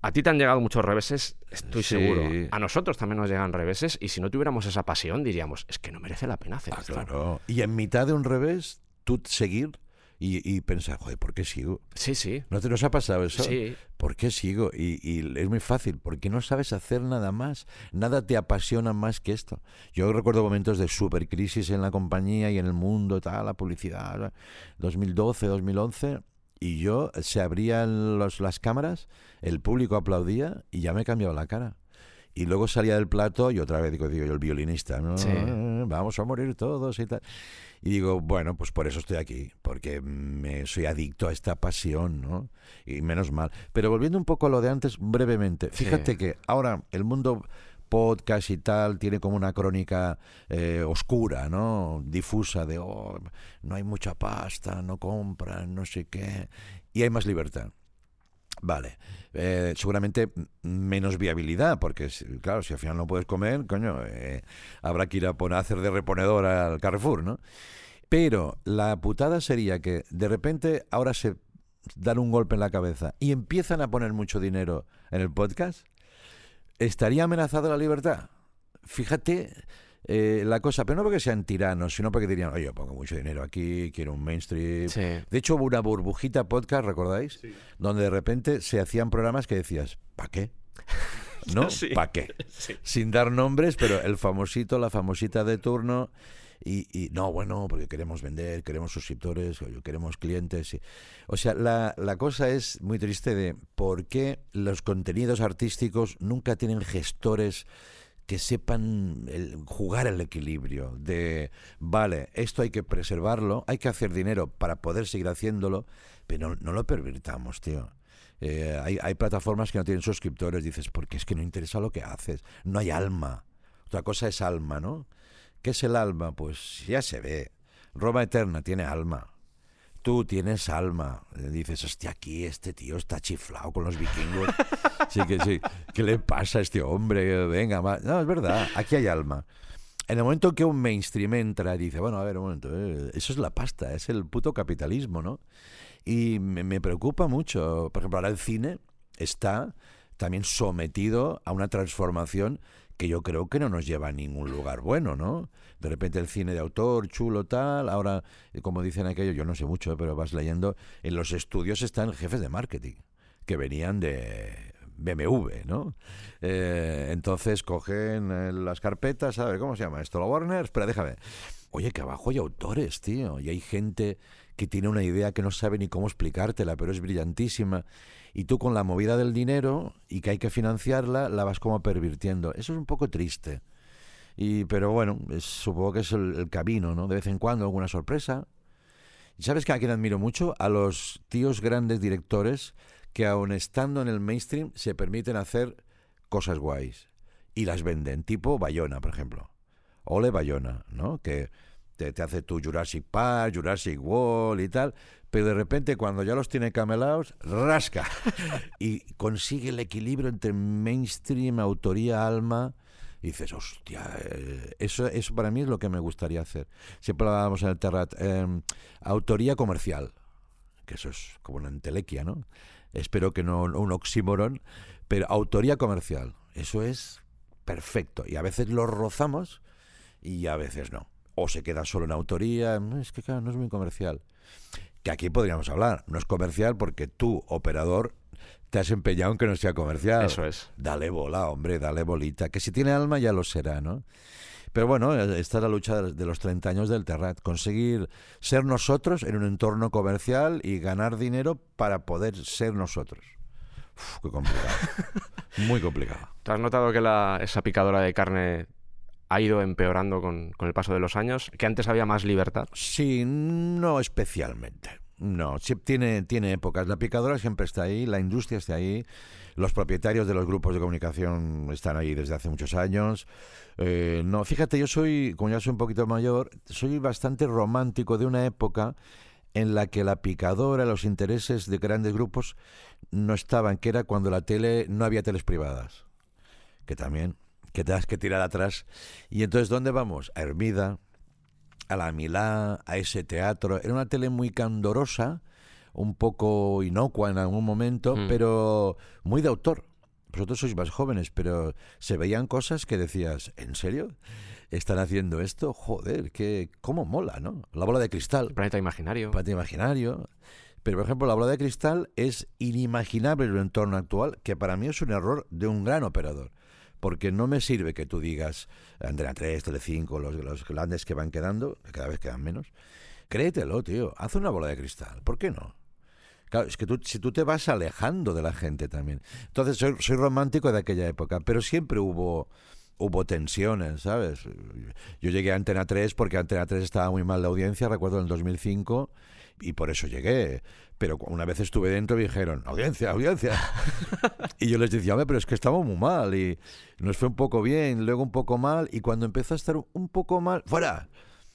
A ti te han llegado muchos reveses, estoy Sí. seguro. A nosotros también nos llegan reveses y si no tuviéramos esa pasión diríamos, es que no merece la pena hacer ah, esto. claro. Y en mitad de un revés, tú seguir y, y pensar, joder, ¿por qué sigo? Sí, sí. ¿No te nos ha pasado eso? Sí. ¿Por qué sigo? Y, y es muy fácil, porque no sabes hacer nada más. Nada te apasiona más que esto. Yo recuerdo momentos de supercrisis en la compañía y en el mundo, tal, la publicidad, 2012, 2011, y yo se abrían los, las cámaras, el público aplaudía y ya me cambiaba la cara. Y luego salía del plato y otra vez digo, digo yo, el violinista, ¿no? Sí. vamos a morir todos y tal. Y digo, bueno, pues por eso estoy aquí, porque me soy adicto a esta pasión, ¿no? Y menos mal. Pero volviendo un poco a lo de antes, brevemente, Sí. fíjate que ahora el mundo podcast y tal tiene como una crónica eh, oscura, ¿no? Difusa de, oh, no hay mucha pasta, no compran, no sé qué, y hay más libertad. Vale, eh, seguramente menos viabilidad, porque claro, si al final no puedes comer, coño, eh, habrá que ir a poner a hacer de reponedor al Carrefour, ¿no? Pero la putada sería que de repente ahora se dan un golpe en la cabeza y empiezan a poner mucho dinero en el podcast. ¿Estaría amenazada la libertad? Fíjate eh, la cosa, pero no porque sean tiranos, sino porque dirían, oye, yo pongo mucho dinero aquí, quiero un mainstream. Sí. De hecho, hubo una burbujita podcast, ¿recordáis? Donde de repente se hacían programas que decías, ¿para qué? ¿No? Sí. ¿Para qué? Sí. Sin dar nombres, pero el famosito, la famosita de turno. Y, y no, bueno, porque queremos vender, queremos suscriptores, queremos clientes. y- o sea, la, la cosa es muy triste de por qué los contenidos artísticos nunca tienen gestores que sepan el- jugar el equilibrio de, vale, esto hay que preservarlo, hay que hacer dinero para poder seguir haciéndolo, pero no, no lo pervirtamos, tío. Eh, hay, hay plataformas que no tienen suscriptores, dices, porque es que no interesa lo que haces, no hay alma. Otra cosa es alma, ¿no? ¿Qué es el alma? Pues ya se ve. Roma Eterna tiene alma. Tú tienes alma. Dices, hostia, aquí este tío está chiflado con los vikingos. Sí, que sí. ¿Qué le pasa a este hombre? Venga. No, es verdad, aquí hay alma. En el momento que un mainstream entra y dice, bueno, a ver, un momento, eh, eso es la pasta, es el puto capitalismo, ¿no? Y me, me preocupa mucho. Por ejemplo, ahora el cine está también sometido a una transformación que yo creo que no nos lleva a ningún lugar bueno, ¿no? De repente el cine de autor, chulo, tal, ahora, eh, como dicen aquello, yo no sé mucho, eh, pero vas leyendo, en los estudios están jefes de marketing, que venían de BMW, ¿no? Eh, entonces cogen las carpetas, a ver, ¿cómo se llama esto? ¿La Warner? Espera, déjame. Oye, que abajo hay autores, tío, y hay gente que tiene una idea que no sabe ni cómo explicártela, pero es brillantísima. Y tú con la movida del dinero y que hay que financiarla, la vas como pervirtiendo. Eso es un poco triste. Y, pero bueno, es- supongo que es el, el camino, ¿no? De vez en cuando alguna sorpresa. ¿Y sabes que a quien admiro mucho? A los tíos grandes directores que aun estando en el mainstream se permiten hacer cosas guays y las venden, tipo Bayona, por ejemplo. Ole Bayona, ¿no? Que te, te hace tu Jurassic Park, Jurassic World y tal, pero de repente cuando ya los tiene camelados, rasca y consigue el equilibrio entre mainstream, autoría, alma. Y dices, hostia, eh, eso, eso para mí es lo que me gustaría hacer. Siempre hablábamos en el Terrat, eh, autoría comercial, que eso es como una entelequia, ¿no? Espero que no un oxímoron, pero autoría comercial, eso es perfecto. Y a veces lo rozamos y a veces no. O se queda solo en autoría, "No, es que claro, no es muy comercial. Que aquí podríamos hablar, no es comercial porque tú, operador, te has empeñado en que no sea comercial. Eso es. Dale bola, hombre, dale bolita. Que si tiene alma ya lo será, ¿no? Pero bueno, eh, esta es la lucha de los 30 años del Terrat. Conseguir ser nosotros en un entorno comercial y ganar dinero para poder ser nosotros. Uf, qué complicado. Muy complicado. ¿Te has notado que la- esa picadora de carne ha ido empeorando con, con el paso de los años? Que antes había más libertad. Sí, no especialmente. No, tiene, tiene épocas. La picadora siempre está ahí, la industria está ahí, los propietarios de los grupos de comunicación están ahí desde hace muchos años. Eh, no, fíjate, yo soy, como ya soy un poquito mayor, soy bastante romántico de una época en la que la picadora, los intereses de grandes grupos no estaban, que era cuando la tele no había teles privadas, que también, que te das que tirar atrás. Y entonces, ¿dónde vamos? A Hermida, a la Milá, a ese teatro. Era una tele muy candorosa, un poco inocua en algún momento, Mm. pero muy de autor. vosotros sois más jóvenes, pero se veían cosas que decías, ¿en serio? ¿Están haciendo esto? Joder, que cómo mola, ¿no? La bola de cristal. Planeta imaginario. Planeta imaginario. Pero, por ejemplo, la bola de cristal es inimaginable en el entorno actual, que para mí es un error de un gran operador. Porque no me sirve que tú digas Andrea 3, Telecinco, los, los grandes que van quedando, que cada vez quedan menos. Créetelo, tío. Haz una bola de cristal. ¿Por qué no? Claro, es que tú, si tú te vas alejando de la gente también. Entonces, soy, romántico de aquella época, pero siempre hubo hubo tensiones, ¿sabes? Yo llegué a Antena 3 porque Antena 3 estaba muy mal de audiencia, recuerdo en el 2005, y por eso llegué. Pero una vez estuve dentro y dijeron, audiencia, audiencia. y yo les decía, hombre, pero es que estamos muy mal y nos fue un poco bien, luego un poco mal, y cuando empezó a estar un poco mal, fuera.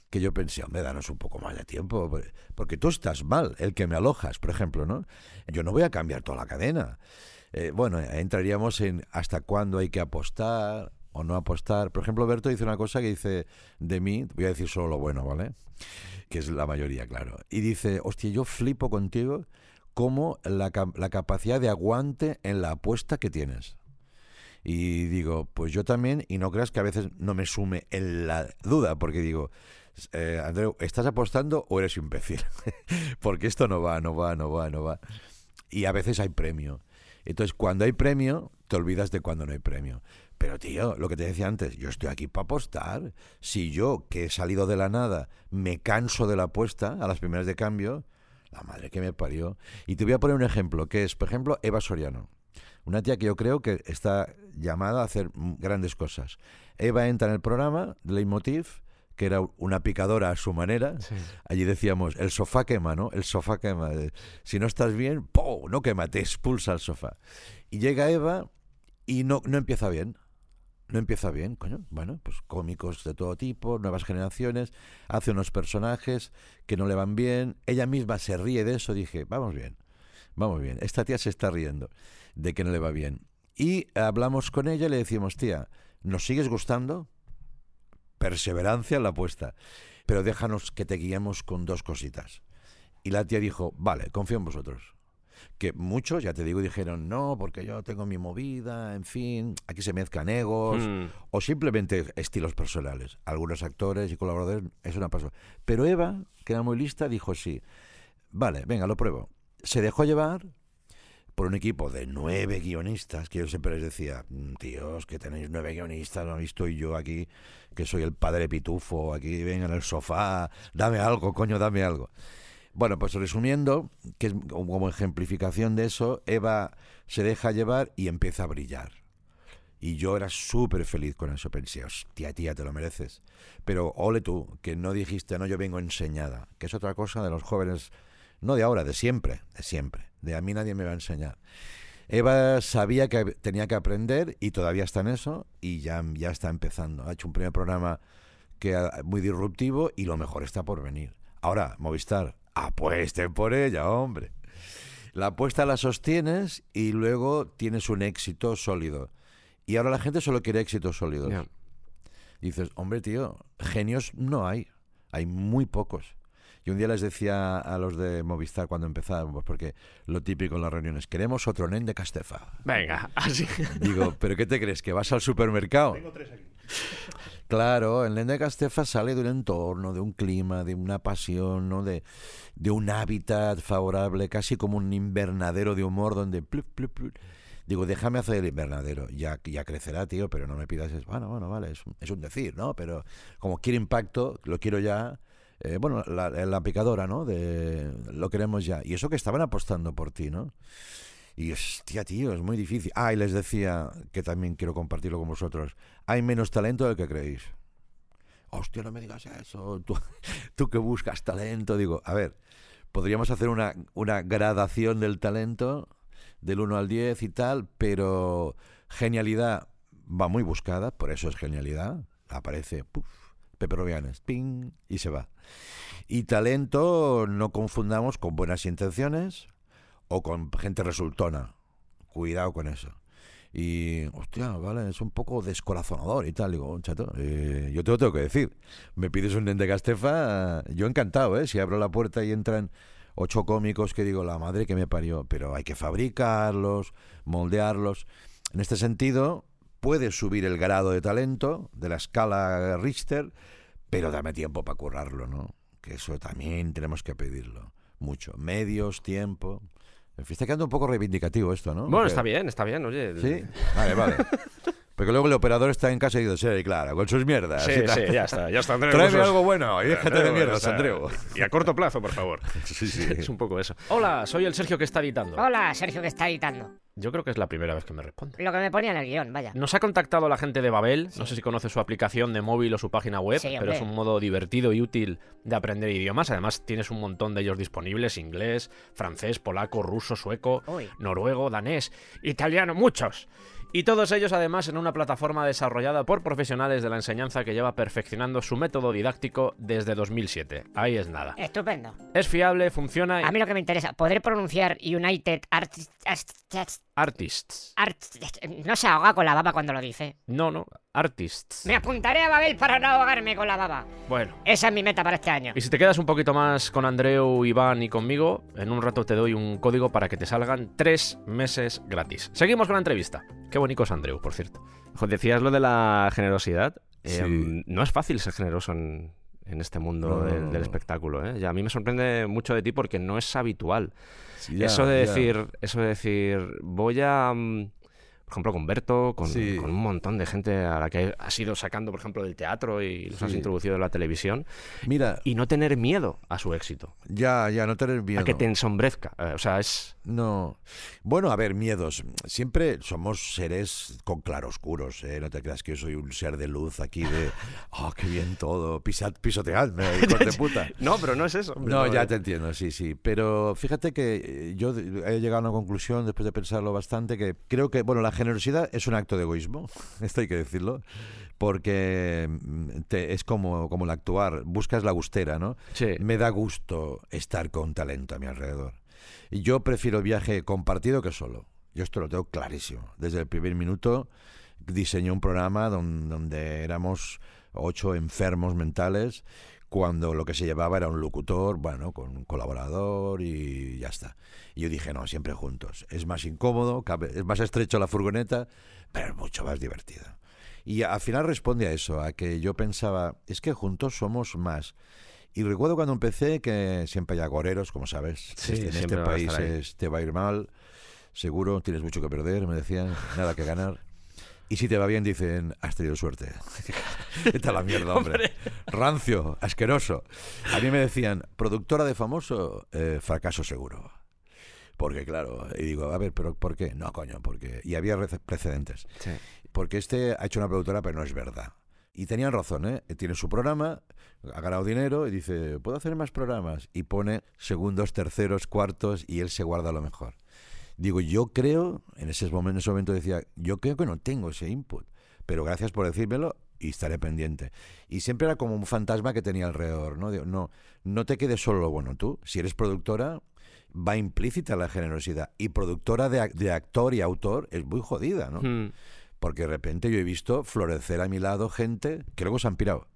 Que yo pensé, hombre, danos un poco más de tiempo, porque tú estás mal, el que me alojas, por ejemplo, ¿no? Yo no voy a cambiar toda la cadena. Eh, bueno, entraríamos en hasta cuándo hay que apostar, o no apostar. Por ejemplo, Berto dice una cosa que dice de mí, voy a decir solo lo bueno, ¿vale? Que es la mayoría, claro. Y dice, hostia, yo flipo contigo como la, la capacidad de aguante en la apuesta que tienes. Y digo, pues yo también, y no creas que a veces no me sume en la duda, porque digo, eh, Andreu, ¿estás apostando o eres imbécil? porque esto no va, no va, no va, no va. Y a veces hay premio. Entonces, cuando hay premio, te olvidas de cuando no hay premio. Pero tío, lo que te decía antes, yo estoy aquí para apostar. Si yo, que he salido de la nada, me canso de la apuesta a las primeras de cambio, la madre que me parió. Y te voy a poner un ejemplo, que es, por ejemplo, Eva Soriano. Una tía que yo creo que está llamada a hacer grandes cosas. Eva entra en el programa, Leitmotiv, que era una picadora a su manera. Allí decíamos, el sofá quema, ¿no? El sofá quema. Si no estás bien, ¡po! No quema, te expulsa el sofá. Y llega Eva y no, no empieza bien no empieza bien, coño. Bueno, pues cómicos de todo tipo, nuevas generaciones, hace unos personajes que no le van bien, ella misma se ríe de eso, dije, vamos bien, vamos bien, esta tía se está riendo de que no le va bien. Y hablamos con ella y le decimos, tía, ¿nos sigues gustando? Perseverancia en la apuesta, pero déjanos que te guiemos con dos cositas. Y la tía dijo, vale, confío en vosotros que muchos, ya te digo, dijeron, no, porque yo tengo mi movida, en fin, aquí se mezclan egos, hmm. o simplemente estilos personales. Algunos actores y colaboradores, eso no pasó. Pero Eva, que era muy lista, dijo, sí, vale, venga, lo pruebo. Se dejó llevar por un equipo de nueve guionistas, que yo siempre les decía, mm, tíos, que tenéis nueve guionistas, no estoy yo aquí, que soy el padre pitufo, aquí venga en el sofá, dame algo, coño, dame algo. Bueno, pues resumiendo, que es como ejemplificación de eso, Eva se deja llevar y empieza a brillar. Y yo era súper feliz con eso. Pensé, hostia, tía, te lo mereces. Pero ole tú, que no dijiste, no, yo vengo enseñada. Que es otra cosa de los jóvenes, no de ahora, de siempre, de siempre. De a mí nadie me va a enseñar. Eva sabía que tenía que aprender y todavía está en eso y ya, ya está empezando. Ha hecho un primer programa que muy disruptivo y lo mejor está por venir. Ahora, Movistar, apuesten por ella, hombre. La apuesta la sostienes y luego tienes un éxito sólido. Y ahora la gente solo quiere éxitos sólidos. Dices, hombre, tío, genios no hay. Hay muy pocos. Y un día les decía a los de Movistar cuando empezábamos, porque lo típico en las reuniones, queremos otro nen de Castefa. Venga, así. Digo, ¿pero qué te crees? ¿Que vas al supermercado? Tengo tres aquí. Claro, el nen de Castefa sale de un entorno, de un clima, de una pasión, ¿no? de, de un hábitat favorable, casi como un invernadero de humor donde... Digo, déjame hacer el invernadero, ya, ya crecerá, tío, pero no me pidas eso. Bueno, bueno, vale, es, es un decir, ¿no? Pero como quiere impacto, lo quiero ya, eh, bueno, la, picadora, ¿no? De lo queremos ya. Y eso que estaban apostando por ti, ¿no? Y hostia, tío, es muy difícil. Ah, y les decía que también quiero compartirlo con vosotros. Hay menos talento del que creéis. Hostia, no me digas eso. Tú, que buscas talento. Digo, a ver, podríamos hacer una, una gradación del talento del 1 al 10 y tal, pero genialidad va muy buscada, por eso es genialidad. Aparece, puff, Pepe ping, y se va. Y talento no confundamos con buenas intenciones o con gente resultona. Cuidado con eso. Y, hostia, vale, es un poco descorazonador y tal. Digo, chato, eh, yo te lo tengo que decir. Me pides un de Castefa, yo encantado, ¿eh? Si abro la puerta y entran ocho cómicos que digo, la madre que me parió. Pero hay que fabricarlos, moldearlos. En este sentido, puedes subir el grado de talento de la escala Richter, pero dame tiempo para currarlo, ¿no? Que eso también tenemos que pedirlo. Mucho. Medios, tiempo. En fin, está quedando un poco reivindicativo esto, ¿no? Bueno, Porque- está bien, está bien, oye. Sí, vale, vale. Porque luego el operador está en casa y dice, sí, claro, con sus mierdas. Sí, y sí, ya está, ya está. Andreu, Tráeme vos algo bueno y déjate de mierdas, o sea, Andreu. Y a corto plazo, por favor. Sí, sí. Es un poco eso. Hola, soy el Sergio que está editando. Hola, Sergio, que está editando. Yo creo que es la primera vez que me responde. Lo que me ponía en el guion, vaya. Nos ha contactado la gente de Babel, no sé si conoce su aplicación de móvil o su página web, Sí, pero es un modo divertido y útil de aprender idiomas. Además, tienes un montón de ellos disponibles, inglés, francés, polaco, ruso, sueco, Uy. noruego, danés, italiano, muchos. Y todos ellos además en una plataforma desarrollada por profesionales de la enseñanza que lleva perfeccionando su método didáctico desde 2007. Ahí es nada. Estupendo. Es fiable, funciona y... A mí lo que me interesa, poder pronunciar United Artists... Artists. No se ahoga con la baba cuando lo dice. No, no, artists. Me apuntaré a Babel para no ahogarme con la baba. Bueno. Esa es mi meta para este año. Y si te quedas un poquito más con Andreu, Iván y conmigo, en un rato te doy un código para que te salgan tres meses gratis. Seguimos con la entrevista. Qué bonito es Andreu, por cierto. Decías lo de la generosidad. Sí. Em, no es fácil ser generoso en, en este mundo No, del, no, del no. espectáculo. ¿eh? Y a mí me sorprende mucho de ti porque no es habitual. Eso de decir, eso de decir, voy a, mm, por ejemplo, con Berto, con, Sí. con un montón de gente a la que has ido sacando, por ejemplo, del teatro y los has introducido en la televisión, Mira, y no tener miedo a su éxito, ya, ya, no tener miedo. a que te ensombrezca. Eh, o sea, es... No. Bueno, a ver, miedos. Siempre somos seres con claroscuros. ¿eh? No te creas que yo soy un ser de luz aquí de. ¡Oh, qué bien todo! Pisad, pisoteadme, hijos de puta. No, pero no es eso. No, ya eh. te entiendo, sí, sí. Pero fíjate que eh, yo he llegado a una conclusión, después de pensarlo bastante, que creo que, bueno, la generosidad es un acto de egoísmo, esto hay que decirlo, porque mm, te- es como, como el actuar, buscas la gustera, ¿no? Sí. Me da gusto estar con talento a mi alrededor. Yo prefiero viaje compartido que solo. Yo esto lo tengo clarísimo. Desde el primer minuto diseñé un programa don- donde éramos ocho enfermos mentales cuando lo que se llevaba era un locutor, bueno, con un colaborador y ya está. Y yo dije, no, siempre juntos. Es más incómodo, es más estrecho la furgoneta, pero es mucho más divertido. Y al final responde a eso, a que yo pensaba, es que juntos somos más. Y recuerdo cuando empecé que siempre hay agoreros, como sabes, Sí, este- en este país es- te va a ir mal, seguro, tienes mucho que perder, me decían, nada que ganar. Y si te va bien, dicen, has tenido suerte. Esta es la mierda, hombre. Rancio, asqueroso. A mí me decían, productora de famoso, eh, fracaso seguro. Porque, claro, y digo, a ver, pero ¿por qué? No, coño, porque. Y había rece- precedentes. Sí. Porque este ha hecho una productora, pero no es verdad. Y tenían razón, ¿eh? Tiene su programa, ha ganado dinero y dice, ¿puedo hacer más programas? Y pone segundos, terceros, cuartos y él se guarda lo mejor. Digo, yo creo, en ese momento, decía, yo creo que no tengo ese input, pero gracias por decírmelo y estaré pendiente. Y siempre era como un fantasma que tenía alrededor, ¿no? Digo, no, no te quedes solo lo bueno tú. Si eres productora, va implícita la generosidad. Y productora de, de actor y autor es muy jodida, ¿no? Mm. Porque de repente yo he visto florecer a mi lado gente que luego se han pirado.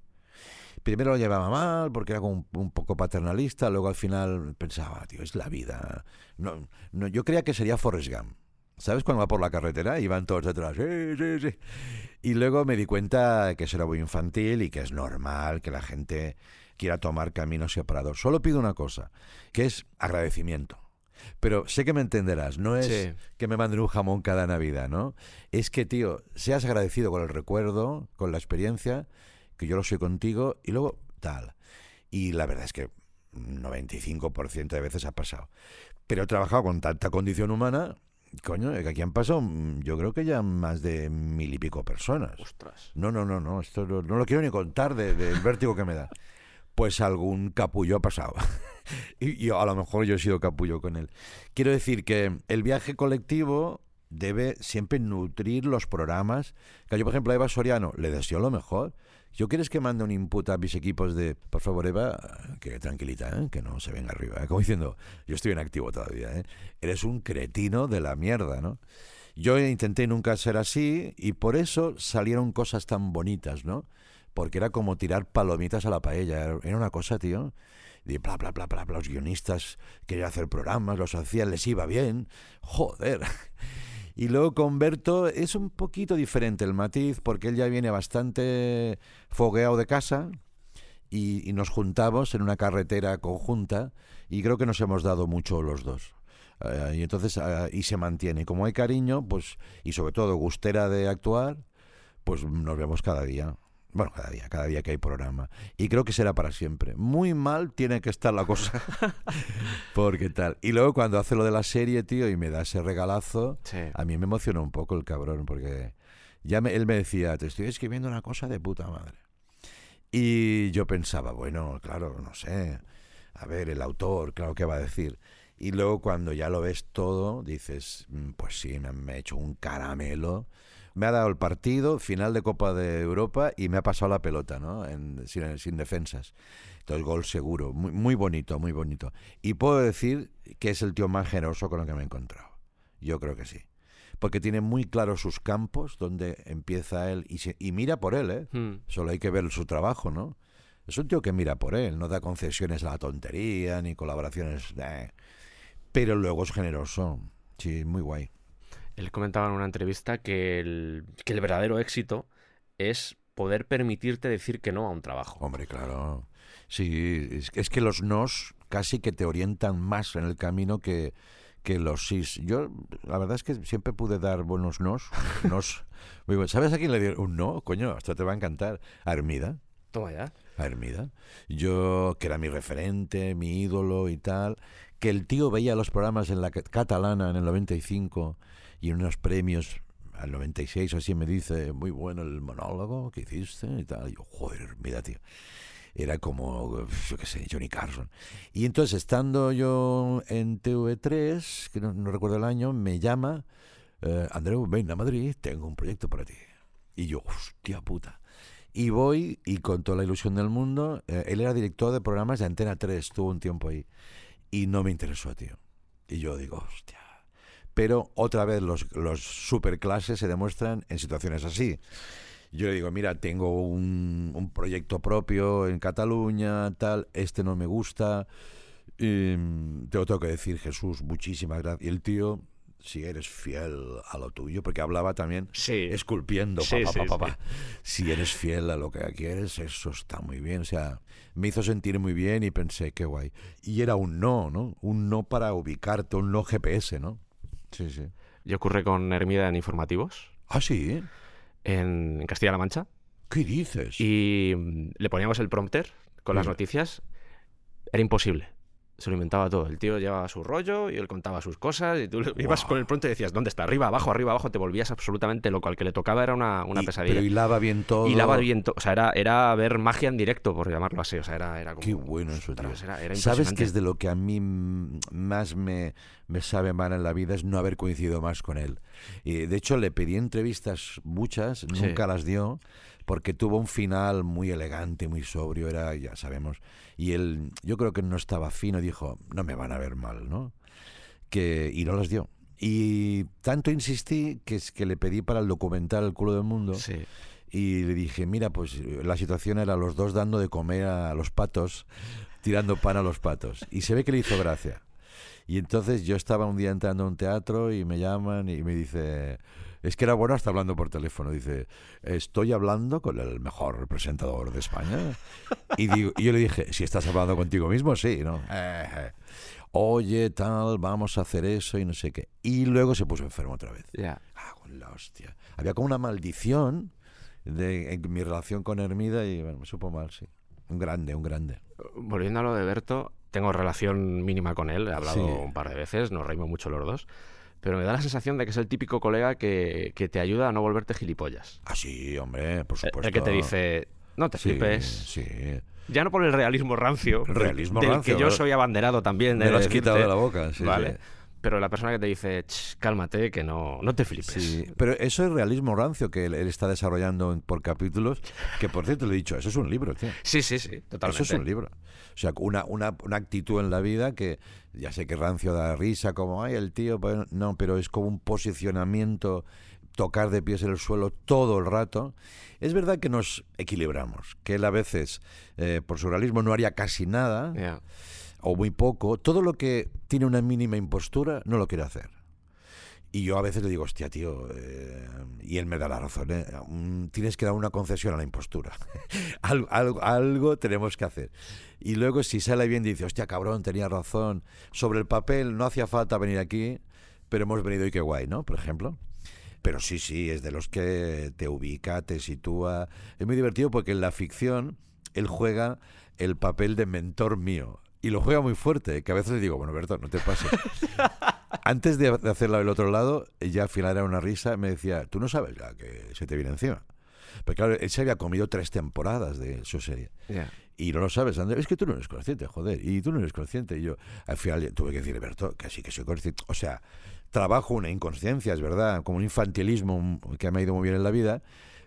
Primero lo llevaba mal porque era como un, poco paternalista, luego al final pensaba, tío, es la vida. No, no, yo creía que sería Forrest Gump. ¿Sabes cuando va por la carretera y van todos detrás? Sí, sí, sí. Y luego me di cuenta que eso era muy infantil y que es normal que la gente quiera tomar caminos separados. Solo pido una cosa, que es agradecimiento. Pero sé que me entenderás, no es Sí. que me manden un jamón cada Navidad, ¿no? Es que, tío, seas agradecido con el recuerdo, con la experiencia, que yo lo soy contigo, y luego tal. Y la verdad es que 95% de veces ha pasado. Pero he trabajado con tanta condición humana, coño, que aquí han pasado, mm, yo creo que ya más de mil y pico personas. Ostras. No, no, no, no, esto no, no lo quiero ni contar de- del vértigo que me da. Pues algún capullo ha pasado. y yo, a lo mejor yo he sido capullo con él. Quiero decir que el viaje colectivo debe siempre nutrir los programas. Que yo, por ejemplo, a Eva Soriano le deseo lo mejor. ¿Yo quieres que mande un input a mis equipos de, por favor, Eva, que tranquilita, ¿eh? que no se venga arriba? ¿eh? Como diciendo, yo estoy en activo todavía, ¿eh? eres un cretino de la mierda, ¿no? Yo intenté nunca ser así y por eso salieron cosas tan bonitas, ¿no? Porque era como tirar palomitas a la paella. Era una cosa, tío. De bla, bla, bla, bla, bla. Los guionistas querían hacer programas, los hacían, les iba bien. Joder. Y luego con Berto es un poquito diferente el matiz, porque él ya viene bastante fogueado de casa y, nos juntamos en una carretera conjunta y creo que nos hemos dado mucho los dos. Eh, y entonces, eh, y se mantiene. Como hay cariño, pues, y sobre todo gustera de actuar, pues nos vemos cada día. Bueno, cada día, cada día que hay programa. Y creo que será para siempre. Muy mal tiene que estar la cosa. Porque tal. Y luego cuando hace lo de la serie, tío, y me da ese regalazo, Sí. a mí me emocionó un poco el cabrón, porque ya me- él me decía, te estoy escribiendo una cosa de puta madre. Y yo pensaba, bueno, claro, no sé, a ver, el autor, claro que va a decir. Y luego cuando ya lo ves todo, dices, "Mm, pues sí, me, me he hecho un caramelo. Me ha dado el partido, final de Copa de Europa, y me ha pasado la pelota, ¿no? En- sin, sin defensas. Entonces, gol seguro. Muy, muy bonito, muy bonito. Y puedo decir que es el tío más generoso con el que me he encontrado. Yo creo que sí. Porque tiene muy claros sus campos, donde empieza él, y, se- y mira por él, ¿eh? Hmm. Solo hay que ver su trabajo, ¿no? Es un tío que mira por él, no da concesiones a la tontería, ni colaboraciones. eh. Pero luego es generoso. Sí, muy guay. Él comentaba en una entrevista que el, que el verdadero éxito es poder permitirte decir que no a un trabajo. Hombre, claro. Sí, es, es que los nos casi que te orientan más en el camino que, que los sís. Yo, la verdad es que siempre pude dar buenos nos. nos muy. ¿Sabes a quién le dieron un no? Coño, hasta te va a encantar. A Hermida. Toma ya. a Hermida. Yo, que era mi referente, mi ídolo y tal, que el tío veía los programas en la ca- catalana en el 95 y en unos premios al 96 o así me dice, muy bueno el monólogo que hiciste y tal. Y yo, joder, Hermida, tío. Era como, yo qué sé, Johnny Carson. Y entonces, estando yo en TV3, que no, no recuerdo el año, me llama, eh, Andreu, ven a Madrid, tengo un proyecto para ti. Y yo, hostia puta. Y voy, y con toda la ilusión del mundo, eh, él era director de programas de Antena 3, estuvo un tiempo ahí. Y no me interesó, tío. Y yo digo, hostia. Pero otra vez los, los superclases se demuestran en situaciones así. Yo le digo, mira, tengo un, un proyecto propio en Cataluña, tal, este no me gusta. Y, mm, te lo tengo que decir, Jesús, muchísimas gracias. Y el tío, si eres fiel a lo tuyo, porque hablaba también Sí. esculpiendo, Sí, pa, pa, sí, pa, sí. si eres fiel a lo que quieres, eso está muy bien. O sea, me hizo sentir muy bien y pensé, qué guay. Y era un no, ¿no? Un no para ubicarte, un no GPS, ¿no? Sí, sí. Y ocurre con Hermida en informativos, Ah, sí. en, en Castilla-La Mancha. ¿Qué dices? Y mm, le poníamos el prompter con las noticias. Era imposible. Se lo inventaba todo. El tío llevaba su rollo y él contaba sus cosas y tú le- ibas con el prompter y decías, ¿dónde está? Arriba, abajo, arriba, abajo. Te volvías absolutamente loco. Al que le tocaba era una, una Y- pesadilla. Pero hilaba bien todo. Y lava bien to- O sea, era, era ver magia en directo, por llamarlo así. O sea, era, era como... Qué bueno eso, tío. Era, era ¿Sabes que es de lo que a mí más me, me sabe mal en la vida? Es no haber coincidido más con él. Y de hecho, le pedí entrevistas muchas, Sí. nunca las dio, porque tuvo un final muy elegante, muy sobrio, era, ya sabemos. Y él, yo creo que no estaba fino, dijo, no me van a ver mal, ¿no? Que, y no las dio. Y tanto insistí que es que le pedí para el documental El culo del mundo. Sí. Y le dije, mira, pues la situación era los dos dando de comer a los patos, tirando pan a los patos. Y se ve que le hizo gracia. Y entonces yo estaba un día entrando a un teatro y me llaman y me dice, es que era bueno hasta hablando por teléfono. Dice, estoy hablando con el mejor presentador de España. Y, digo, y yo le dije, si estás hablando contigo mismo, sí, ¿no? "Eh, eh. Oye, tal, vamos a hacer eso y no sé qué. Y luego se puso enfermo otra vez. Ya. Ah, con la hostia. Había como una maldición de, en mi relación con Hermida y bueno, me supo mal, sí. Un grande, un grande. Volviendo a lo de Berto, tengo relación mínima con él, he hablado Sí. un par de veces, nos reímos mucho los dos, pero me da la sensación de que es el típico colega que, que te ayuda a no volverte gilipollas. Ah, sí, hombre, por El- supuesto. El que te dice, no te Sí, flipes, Sí. ya no por el realismo rancio, del- Realismo del rancio, que yo soy abanderado también. De lo has decirte, quitado de la boca. Sí, vale, sí. Pero la persona que te dice, "Ch, cálmate, que no, no te flipes. Sí, pero eso es realismo rancio que él, él está desarrollando por capítulos, que por cierto le he dicho, eso es un libro, tío. sí, sí, sí, totalmente. Eso es un libro. O sea, una, una, una actitud en la vida que ya sé que rancio da risa, como, ay, el tío, pues, no, pero es como un posicionamiento, tocar de pies en el suelo todo el rato. Es verdad que nos equilibramos, que él a veces, eh, por su realismo, no haría casi nada. O muy poco. Todo lo que tiene una mínima impostura, no lo quiere hacer. Y yo a veces le digo, hostia, tío, eh", y él me da la razón, ¿eh? Mm, tienes que dar una concesión a la impostura. algo, algo, algo tenemos que hacer. Y luego si sale bien dice, hostia, cabrón, tenía razón. Sobre el papel no hacía falta venir aquí, pero hemos venido y qué guay, ¿no? Por ejemplo. Pero sí, sí, es de los que te ubica, te sitúa. Es muy divertido porque en la ficción él juega el papel de mentor mío. Y lo juega muy fuerte, que a veces le digo, bueno, Berto, no te pases. Antes de de hacerlo del otro lado, ya al final era una risa, me decía, tú no sabes ya que se te viene encima. Pero claro, él se había comido tres temporadas de su serie. Ya. Y no lo sabes, Andrés. Es que tú no eres consciente, joder. Y tú no eres consciente. Y yo, al final, tuve que decirle, Berto, que sí que soy consciente. O sea, trabajo una inconsciencia, es verdad, como un infantilismo que me ha ido muy bien en la vida.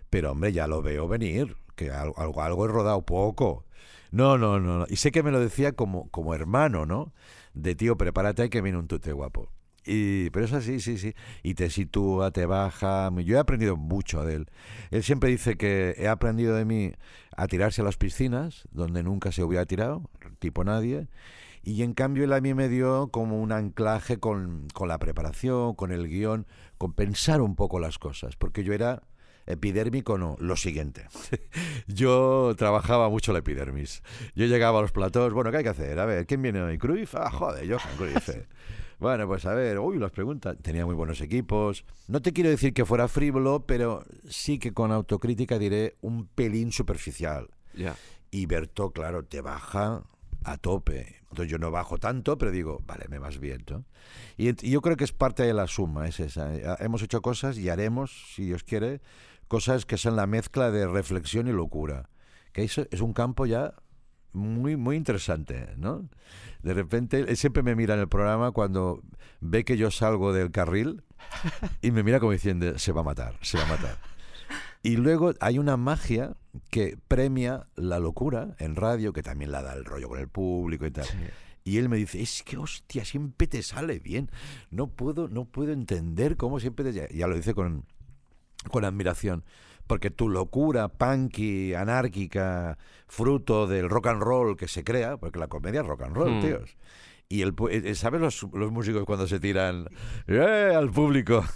Pero, hombre, ya lo veo venir. Que algo, algo he rodado poco. No, no, no, no. Y sé que me lo decía como, como hermano, ¿no? De tío, prepárate que viene un tute guapo. Y, pero es así, sí, sí. Y te sitúa, te baja. Yo he aprendido mucho de él. Él siempre dice que he aprendido de mí a tirarse a las piscinas, donde nunca se hubiera tirado, tipo nadie. Y en cambio él a mí me dio como un anclaje con, con la preparación, con el guion, con pensar un poco las cosas. Porque yo era epidérmico, no, lo siguiente. yo trabajaba mucho la epidermis. Yo llegaba a los platós, bueno, ¿qué hay que hacer? A ver, ¿quién viene hoy? ¿Cruyff? Ah, joder, Johan Cruyff. eh. Bueno, pues a ver, uy, las preguntas. Tenía muy buenos equipos. No te quiero decir que fuera frívolo, pero sí que con autocrítica diré un pelín superficial. Ya. Y Berto, claro, te baja a tope. Entonces yo no bajo tanto, pero digo, vale, me vas bien, ¿no? Y, y yo creo que es parte de la suma, es esa. Hemos hecho cosas y haremos, si Dios quiere, cosas que son la mezcla de reflexión y locura. Que eso es un campo ya muy, muy interesante, ¿no? De repente, él siempre me mira en el programa cuando ve que yo salgo del carril y me mira como diciendo, se va a matar, se va a matar. Y luego hay una magia que premia la locura en radio, que también la da el rollo con el público y tal. Y él me dice, es que hostia, siempre te sale bien. No puedo, no puedo entender cómo siempre te... Ya lo dice con, con admiración. Porque tu locura punky, anárquica, fruto del rock and roll que se crea, porque la comedia es rock and roll, Hmm. tíos. Y el, eh, ¿sabes los, los músicos cuando se tiran ¡eh! al público?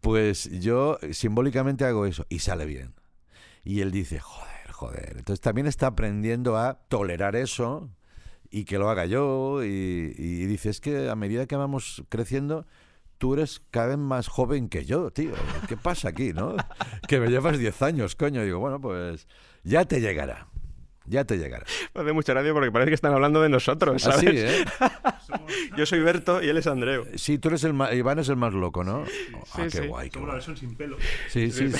Pues yo simbólicamente hago eso y sale bien. Y él dice, joder, joder. Entonces también está aprendiendo a tolerar eso y que lo haga yo. Y, y dice, es que a medida que vamos creciendo, tú eres cada vez más joven que yo, tío. ¿Qué pasa aquí, no? Que me llevas 10 años, coño. Digo, bueno, pues ya te llegará. Ya te llegará. Me hace mucha gracia porque parece que están hablando de nosotros, ¿sabes? Así, ¿eh? Yo soy Berto y él es Andreu. Sí, tú eres el más, Iván es el más loco, ¿no? ah, qué sí. guay, qué Somos la versión sin pelo. Sí, sí, sí.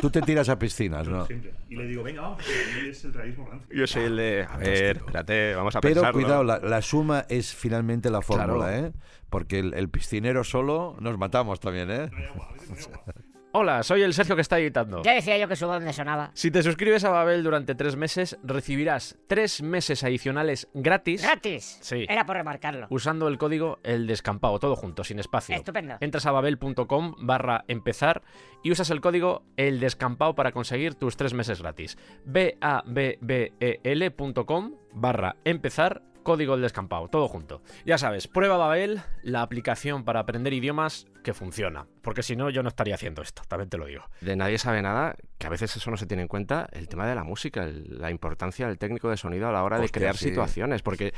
Tú te tiras a piscinas, ¿no? Siempre. Y le digo, venga, vamos, él es el realismo rancio. Yo soy el de, a ver, espérate, vamos a Pero pensarlo. cuidado, la, la suma es finalmente la fórmula, Claro. ¿eh? Porque el, el piscinero solo nos matamos también, ¿eh? No hay agua, a veces no hay agua. Hola, soy el Sergio que está editando. Ya decía yo que su voz me sonaba. Si te suscribes a Babel durante tres meses, recibirás tres meses adicionales gratis ¡Gratis! Sí. Era por remarcarlo. usando el código El Descampado, todo junto, sin espacio. Estupendo. Entras a babel.com barra empezar y usas el código El Descampado para conseguir tus tres meses gratis. B-A-B-B-E-L.com barra empezar, código El Descampado, todo junto. Ya sabes, prueba Babel, la aplicación para aprender idiomas que funciona. Porque si no, yo no estaría haciendo esto, también te lo digo. De nadie sabe nada, que a veces eso no se tiene en cuenta, el tema de la música, el- la importancia del técnico de sonido a la hora de crear sí. situaciones. Porque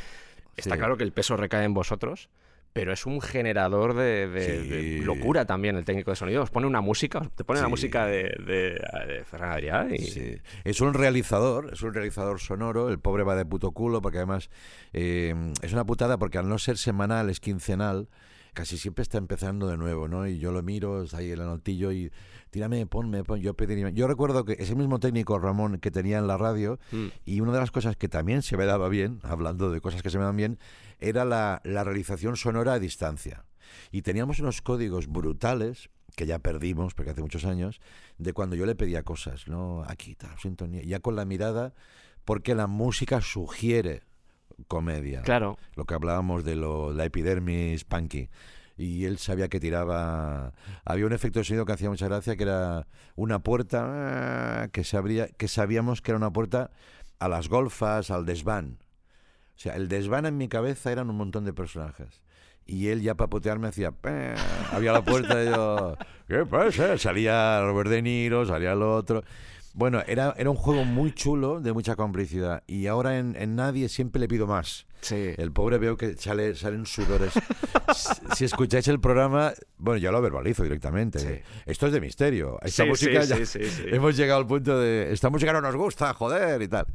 está claro que el peso recae en vosotros, pero es un generador de, de- locura también el técnico de sonido. Os pone una música, te pone la Sí. música de, de, de Ferran Adrià y... Sí. Es un realizador, es un realizador sonoro, el pobre va de puto culo, porque además eh, es una putada porque al no ser semanal, es quincenal, casi siempre está empezando de nuevo, ¿no? Y yo lo miro, está ahí el anotillo y tírame, ponme, pon, yo pediría... Yo recuerdo que ese mismo técnico, Ramón, que tenía en la radio, Mm. y una de las cosas que también se me daba bien, hablando de cosas que se me dan bien, era la, la realización sonora a distancia. Y teníamos unos códigos brutales, que ya perdimos, porque hace muchos años, de cuando yo le pedía cosas, ¿no? Aquí está, sintonía. Ya con la mirada, porque la música sugiere comedia. Claro. Lo que hablábamos de lo, la epidermis punky. Y él sabía que tiraba. Había un efecto de sonido que hacía mucha gracia, que era una puerta ah, que, se abría, que sabíamos que era una puerta a las golfas, al desván. O sea, el desván en mi cabeza eran un montón de personajes. Y él ya para putearme hacía... Había la puerta y yo... ¿Qué pasa? Salía Robert De Niro, salía el otro... Bueno, era, era un juego muy chulo, de mucha complicidad. Y ahora en, en Nadie siempre le pido más. Sí. El pobre veo que sale, salen sudores. si, escucháis el programa, bueno, ya lo verbalizo directamente. Sí. Esto es de misterio. Esta Sí, música ya- hemos llegado al punto de esta música no nos gusta, joder y tal.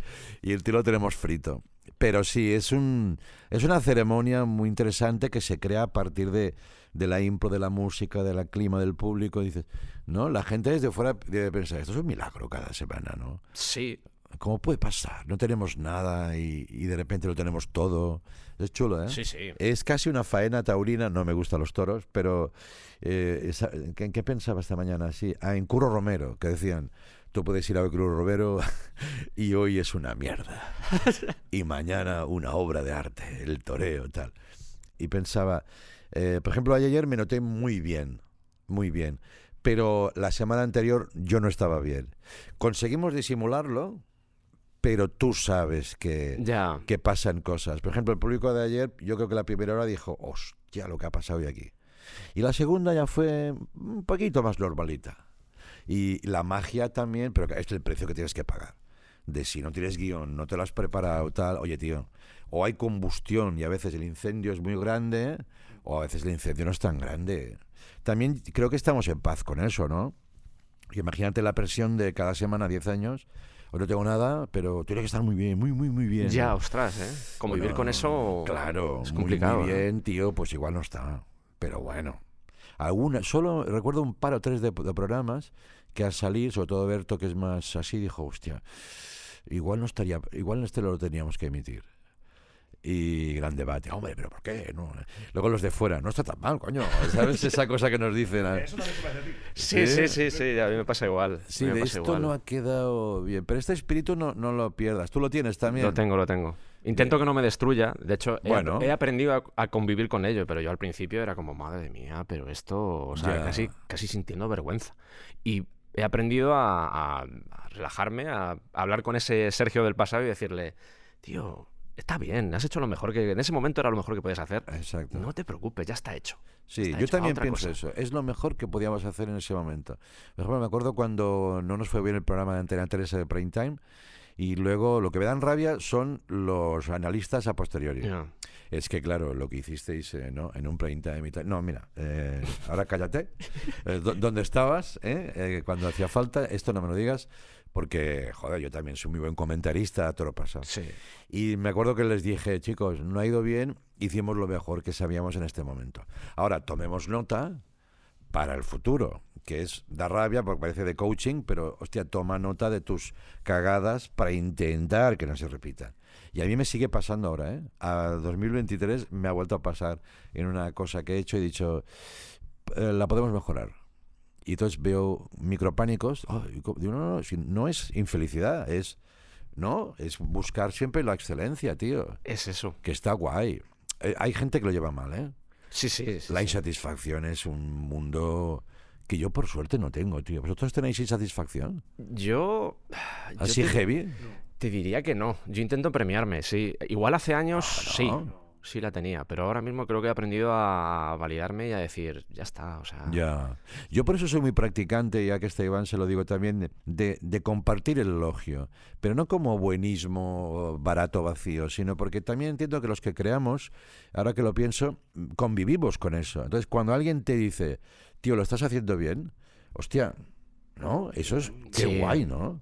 Y el tío lo tenemos frito. Pero sí, es un es una ceremonia muy interesante que se crea a partir de, de la impro, de la música, del clima del público. Dices, ¿no? La gente desde fuera debe pensar, esto es un milagro cada semana, ¿no? Sí. ¿Cómo puede pasar? No tenemos nada y, y de repente lo tenemos todo. Es chulo, ¿eh? Sí, sí. Es casi una faena taurina, no me gustan los toros, pero eh, esa- ¿en qué pensaba esta mañana? Sí, ah, en Curro Romero, que decían, tú puedes ir a ver Curro Romero y hoy es una mierda. Y mañana una obra de arte, el toreo, tal. Y pensaba, eh, por ejemplo, ayer me noté muy bien, muy bien, pero la semana anterior yo no estaba bien. Conseguimos disimularlo, pero tú sabes que Ya. que pasan cosas. Por ejemplo, el público de ayer, yo creo que la primera hora dijo, hostia, lo que ha pasado hoy aquí. Y la segunda ya fue un poquito más normalita. Y la magia también, pero es el precio que tienes que pagar. De si no tienes guion, no te lo has preparado, tal, oye, tío, o hay combustión y a veces el incendio es muy grande, o a veces el incendio no es tan grande. También creo que estamos en paz con eso, ¿no? Imagínate la presión de cada semana 10 años. Hoy no tengo nada, pero tiene que estar muy bien, muy, muy, muy bien. Ya, ostras, ¿eh? Convivir Bueno, con eso Claro, es muy, complicado. Muy ¿no? bien, tío, pues igual no está. Pero bueno. Alguna, solo recuerdo un par o tres de, de programas que al salir, sobre todo Berto, que es más así, dijo, hostia, igual no estaría, igual este lo teníamos que emitir. Y gran debate, hombre, pero ¿por qué? No. Luego los de fuera, no está tan mal, coño. ¿Sabes esa cosa que nos dicen? Eso también se parece a ti. Sí, Sí. sí, sí, sí, a mí me pasa igual. Sí, de esto igual. no ha quedado bien. Pero este espíritu no, no lo pierdas. Tú lo tienes también. Lo tengo, lo tengo. Intento que no me destruya. De hecho, he, Bueno. he aprendido a, a convivir con ello, pero yo al principio era como, madre mía, pero esto, o sea, casi, casi sintiendo vergüenza. Y he aprendido a, a- a relajarme, a, a hablar con ese Sergio del pasado y decirle, tío, está bien, has hecho lo mejor que... En ese momento era lo mejor que podías hacer. Exacto. No te preocupes, ya está hecho. Sí, Está yo hecho, también pienso cosa. eso. Es lo mejor que podíamos hacer en ese momento. Por ejemplo, me acuerdo cuando no nos fue bien el programa de Antena 3 de Prime Time y luego lo que me dan rabia son los analistas a posteriori. Es que, claro, lo que hicisteis eh, ¿no? en un prime time y tal. No, mira, eh, ahora cállate. Eh, ¿dó- ¿Dónde estabas? eh? Cuando hacía falta, esto no me lo digas, porque, joder, yo también soy muy buen comentarista, todo lo pasa. Sí. Y me acuerdo que les dije, chicos, no ha ido bien, hicimos lo mejor que sabíamos en este momento. Ahora, tomemos nota para el futuro, que es da rabia porque parece de coaching, pero hostia, toma nota de tus cagadas para intentar que no se repitan. Y a mí me sigue pasando ahora, ¿eh? A 2023 me ha vuelto a pasar en una cosa que he hecho y he dicho, "Eh, la podemos mejorar. Y entonces veo micropánicos. Oh, digo, no, no, no, si no es infelicidad, es, no, es buscar siempre la excelencia, tío. Es eso. Que está guay. Eh, hay gente que lo lleva mal, ¿eh? Sí, sí. sí, La sí. insatisfacción es un mundo que yo por suerte no tengo, tío. ¿Vosotros tenéis insatisfacción? Yo... yo ¿Así te- heavy? Te diría que no. Yo intento premiarme, sí. Igual hace años Ah, sí. ¿no? Sí la tenía, pero ahora mismo creo que he aprendido a validarme y a decir, ya está, o sea... Ya. Yo por eso soy muy practicante, ya que este Iván se lo digo también, de, de compartir el elogio. Pero no como buenismo barato, vacío, sino porque también entiendo que los que creamos, ahora que lo pienso, convivimos con eso. Entonces, cuando alguien te dice, tío, lo estás haciendo bien, hostia, ¿no? Eso es qué Sí. guay, ¿no?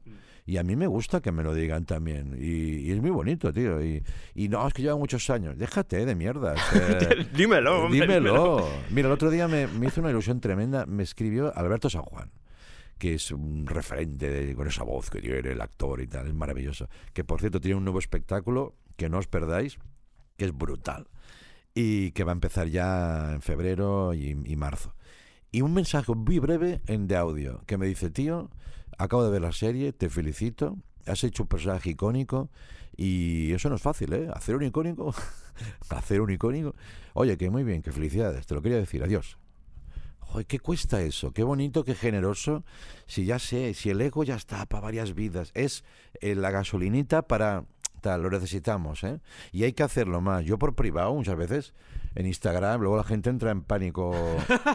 Y a mí me gusta que me lo digan también. Y, y es muy bonito, tío. Y, y no, es que lleva muchos años. Déjate de mierda. dímelo, hombre, Dímelo. Mira, el otro día me, me hizo una ilusión tremenda. Me escribió Alberto San Juan, que es un referente de- con esa voz que tiene el actor y tal. Es maravilloso. Que por cierto tiene un nuevo espectáculo que no os perdáis, que es brutal. Y que va a empezar ya en febrero y, y marzo. Y un mensaje muy breve en de audio que me dice, tío, acabo de ver la serie, te felicito, has hecho un personaje icónico y eso no es fácil, ¿eh? Hacer un icónico, hacer un icónico. Oye, que muy bien, que felicidades, te lo quería decir, adiós. Joder, ¿qué cuesta eso? Qué bonito, qué generoso. Si ya sé, si el ego ya está para varias vidas, es eh, la gasolinita para tal, lo necesitamos, ¿eh? Y hay que hacerlo más. Yo por privado muchas veces en Instagram, luego la gente entra en pánico,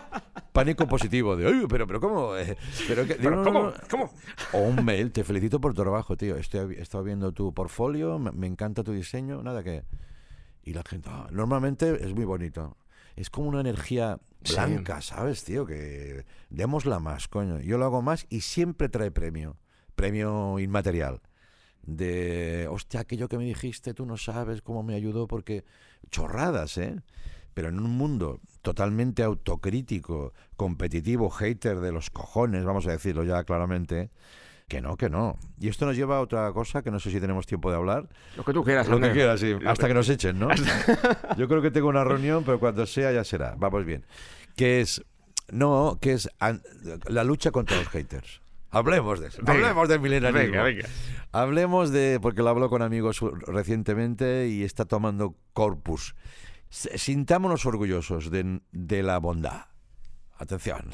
pánico positivo de, "Ay, pero, pero cómo, Eh, pero, que- Pero "No, ¿cómo? no, no". ¿Cómo? O un mail, te felicito por tu trabajo, tío. Estoy, he estado viendo tu portfolio, me, me encanta tu diseño, nada que. Y la gente, "Ah", normalmente es muy bonito. Es como una energía Sí. blanca, ¿sabes, tío? Que démosla más, coño. Yo lo hago más y siempre trae premio. Premio inmaterial. De, hostia, aquello que me dijiste, tú no sabes cómo me ayudó, porque. Chorradas, ¿eh? Pero en un mundo totalmente autocrítico, competitivo, hater de los cojones, vamos a decirlo ya claramente, que no, que no. Y esto nos lleva a otra cosa que no sé si tenemos tiempo de hablar. Lo que tú quieras. Lo que quieras, sí. Hasta que- nos echen, ¿no? Yo creo que tengo una reunión, pero cuando sea ya será. Vamos bien. Que es, no, que es la lucha contra los haters. Hablemos de eso. Venga. Hablemos del milenarismo. Venga, venga. Hablemos de, porque lo hablo con amigos recientemente y está tomando corpus. Sintámonos orgullosos de, de la bondad. Atención.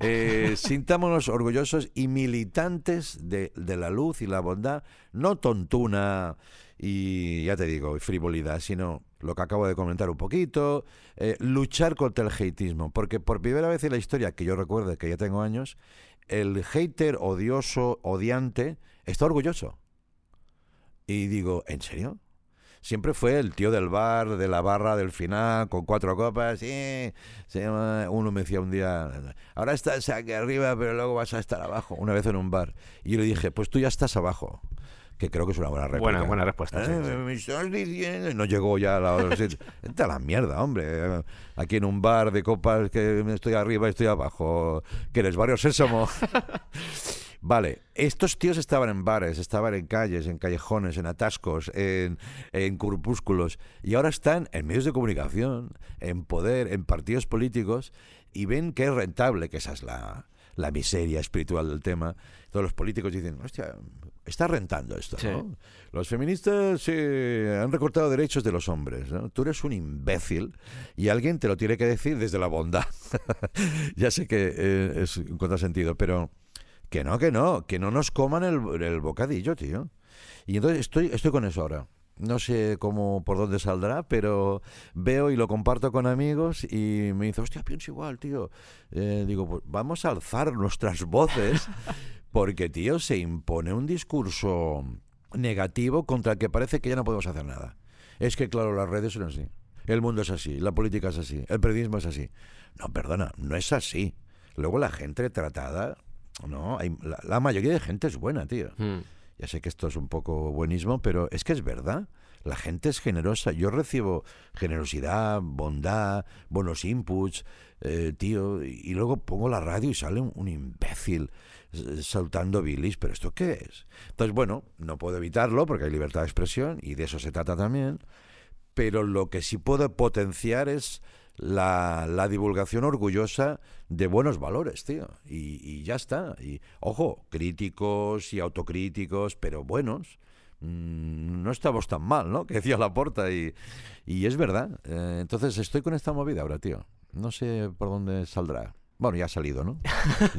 Eh, sintámonos orgullosos y militantes de, de la luz y la bondad, no tontuna y, ya te digo, frivolidad, sino lo que acabo de comentar un poquito, eh, luchar contra el hateismo, porque por primera vez en la historia, que yo recuerdo que ya tengo años, el hater odioso, odiante, está orgulloso. Y digo, ¿en serio? Siempre fue el tío del bar, de la barra del final, con cuatro copas. Sí, se llama- uno me decía un día, ahora estás aquí arriba, pero luego vas a estar abajo. Una vez en un bar. Y yo le dije, pues tú ya estás abajo. Que creo que es una buena réplica. Buena- buena respuesta, Eh, sí. Me estás diciendo... Y No llegó ya a la hora. Vete a la mierda, hombre. Aquí en un bar de copas que estoy arriba y estoy abajo. Que eres barrio sésamo. Vale, estos tíos estaban en bares, estaban en calles, en callejones, en atascos, en, en corpúsculos, y ahora están en medios de comunicación, en poder, en partidos políticos, y ven que es rentable, que esa es la, la miseria espiritual del tema. Todos los políticos dicen, hostia, está rentando esto, Sí. ¿no? Los feministas han recortado derechos de los hombres, ¿no? Tú eres un imbécil y alguien te lo tiene que decir desde la bondad. ya sé que eh, es un contrasentido, pero... Que no, que no, que no nos coman el, el bocadillo, tío. Y entonces estoy, estoy con eso ahora. No sé cómo, por dónde saldrá, pero veo y lo comparto con amigos y me dice, hostia, pienso igual, tío. Eh, digo, pues vamos a alzar nuestras voces porque, tío, se impone un discurso negativo contra el que parece que ya no podemos hacer nada. Es que, claro, las redes son así. El mundo es así, la política es así, el periodismo es así. No, perdona, no es así. Luego la gente tratada, no, hay, la, la mayoría de gente es buena, tío. Mm. Ya sé que esto es un poco buenismo, pero es que es verdad. La gente es generosa. Yo recibo generosidad, bondad, buenos inputs, eh, tío, y, y luego pongo la radio y sale un, un imbécil saltando bilis. ¿Pero esto qué es? Entonces, bueno, no puedo evitarlo porque hay libertad de expresión y de eso se trata también. Pero lo que sí puedo potenciar es la, la divulgación orgullosa de buenos valores, tío. Y, ya está. Y ojo, críticos y autocríticos, pero buenos. Mm, No estamos tan mal, ¿no? Que decía Laporta y, y es verdad. Eh, entonces estoy con esta movida ahora, tío. No sé por dónde saldrá. Bueno, ya ha salido, ¿no?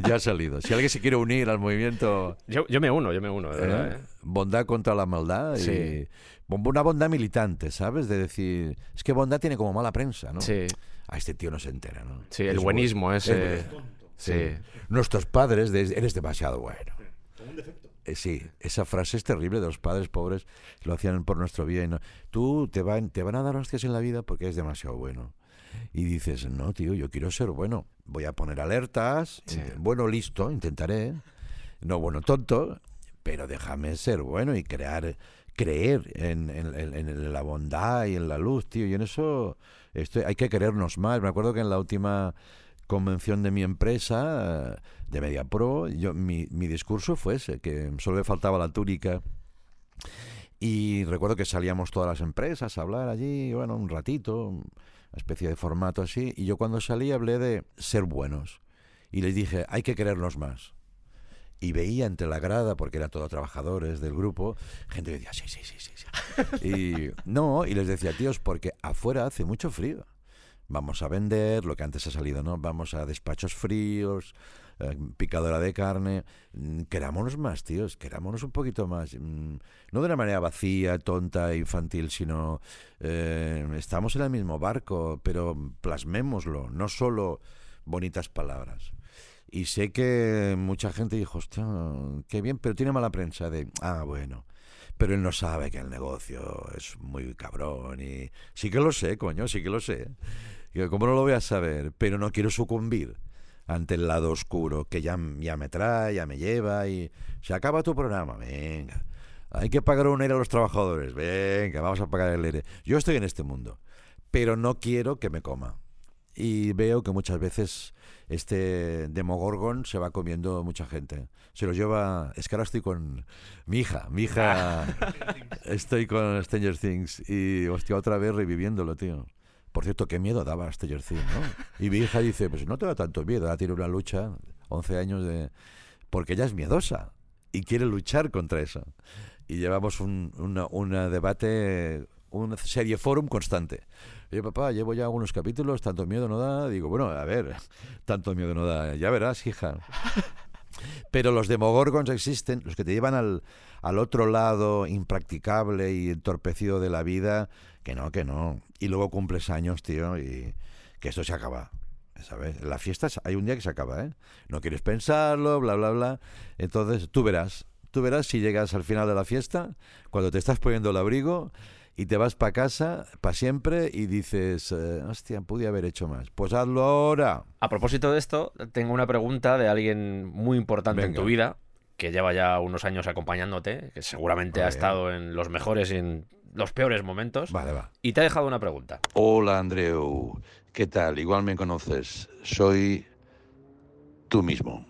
ya ha salido. Si alguien se quiere unir al movimiento Yo, yo me uno, yo me uno, de verdad. ¿eh? ¿eh? bondad contra la maldad Sí. y una bondad militante, ¿sabes? De decir, es que bondad tiene como mala prensa, ¿no? Sí, A este tío no se entera, ¿no? sí, el Es bu- buenismo es ese. bu- Sí. Nuestros padres, de- eres demasiado bueno. Como un defecto. Eh, sí, esa frase es terrible de los padres pobres, lo hacían por nuestro bien. ¿no? Tú te van, te van a dar hostias en la vida porque eres demasiado bueno. Y dices, no, tío, yo quiero ser bueno. Voy a poner alertas. Sí. Bueno, listo, intentaré. No, bueno, tonto, pero déjame ser bueno y crear, creer en, en- en- la bondad y en la luz, tío. Y en eso estoy, hay que querernos más. Me acuerdo que en la última convención de mi empresa, de MediaPro, yo, mi, mi discurso fue ese, que solo me faltaba la túnica. Y recuerdo que salíamos todas las empresas a hablar allí, bueno, un ratito, una especie de formato así. Y yo cuando salí hablé de ser buenos. Y les dije, hay que querernos más. Y veía entre la grada, porque eran todos trabajadores del grupo, gente que decía, sí, sí, sí, sí. sí. Y no, y les decía, tíos, porque afuera hace mucho frío. Vamos a vender lo que antes ha salido, ¿no? Vamos a despachos fríos, eh, picadora de carne. Mm, Querámonos más, tíos, querámonos un poquito más. Mm, No de una manera vacía, tonta, infantil, sino eh, estamos en el mismo barco, pero plasmémoslo, no solo bonitas palabras. Y sé que mucha gente dijo, hostia, qué bien, pero tiene mala prensa de, ah, bueno. Pero él no sabe que el negocio es muy cabrón y sí que lo sé, coño, sí que lo sé. ¿Cómo no lo voy a saber? Pero no quiero sucumbir ante el lado oscuro que ya, ya me trae, ya me lleva y se acaba tu programa, venga. Hay que pagar un ERE a los trabajadores, venga, vamos a pagar el ERE. Yo estoy en este mundo, pero no quiero que me coma. Y veo que muchas veces este Demogorgon se va comiendo mucha gente. Se lo lleva. Es que ahora estoy con mi hija. Mi hija. estoy con Stranger Things. Y hostia, otra vez reviviéndolo, tío. Por cierto, qué miedo daba Stranger Things, ¿no? Y mi hija dice: Pues no te da tanto miedo. Ahora tiene una lucha, 11 años de. Porque ella es miedosa y quiere luchar contra eso. Y llevamos un una, una debate, una serie forum constante. Oye, papá, llevo ya algunos capítulos, tanto miedo no da. Digo, bueno, a ver, tanto miedo no da. Ya verás, hija. Pero los demogorgons existen, los que te llevan al, al otro lado impracticable y entorpecido de la vida, que no, que no. Y luego cumples años, tío, y que esto se acaba. ¿Sabes? La fiesta es- hay un día que se acaba, ¿eh? No quieres pensarlo, bla, bla, bla. Entonces tú verás, tú verás si llegas al final de la fiesta, cuando te estás poniendo el abrigo y te vas para casa para siempre y dices, eh, hostia, pude haber hecho más. Pues hazlo ahora. A propósito de esto, tengo una pregunta de alguien muy importante en tu vida, que lleva ya unos años acompañándote, que seguramente ha estado en los mejores y en los peores momentos, Vale, va. y te ha dejado una pregunta. Hola Andreu, ¿qué tal? Igual me conoces. Soy tú mismo.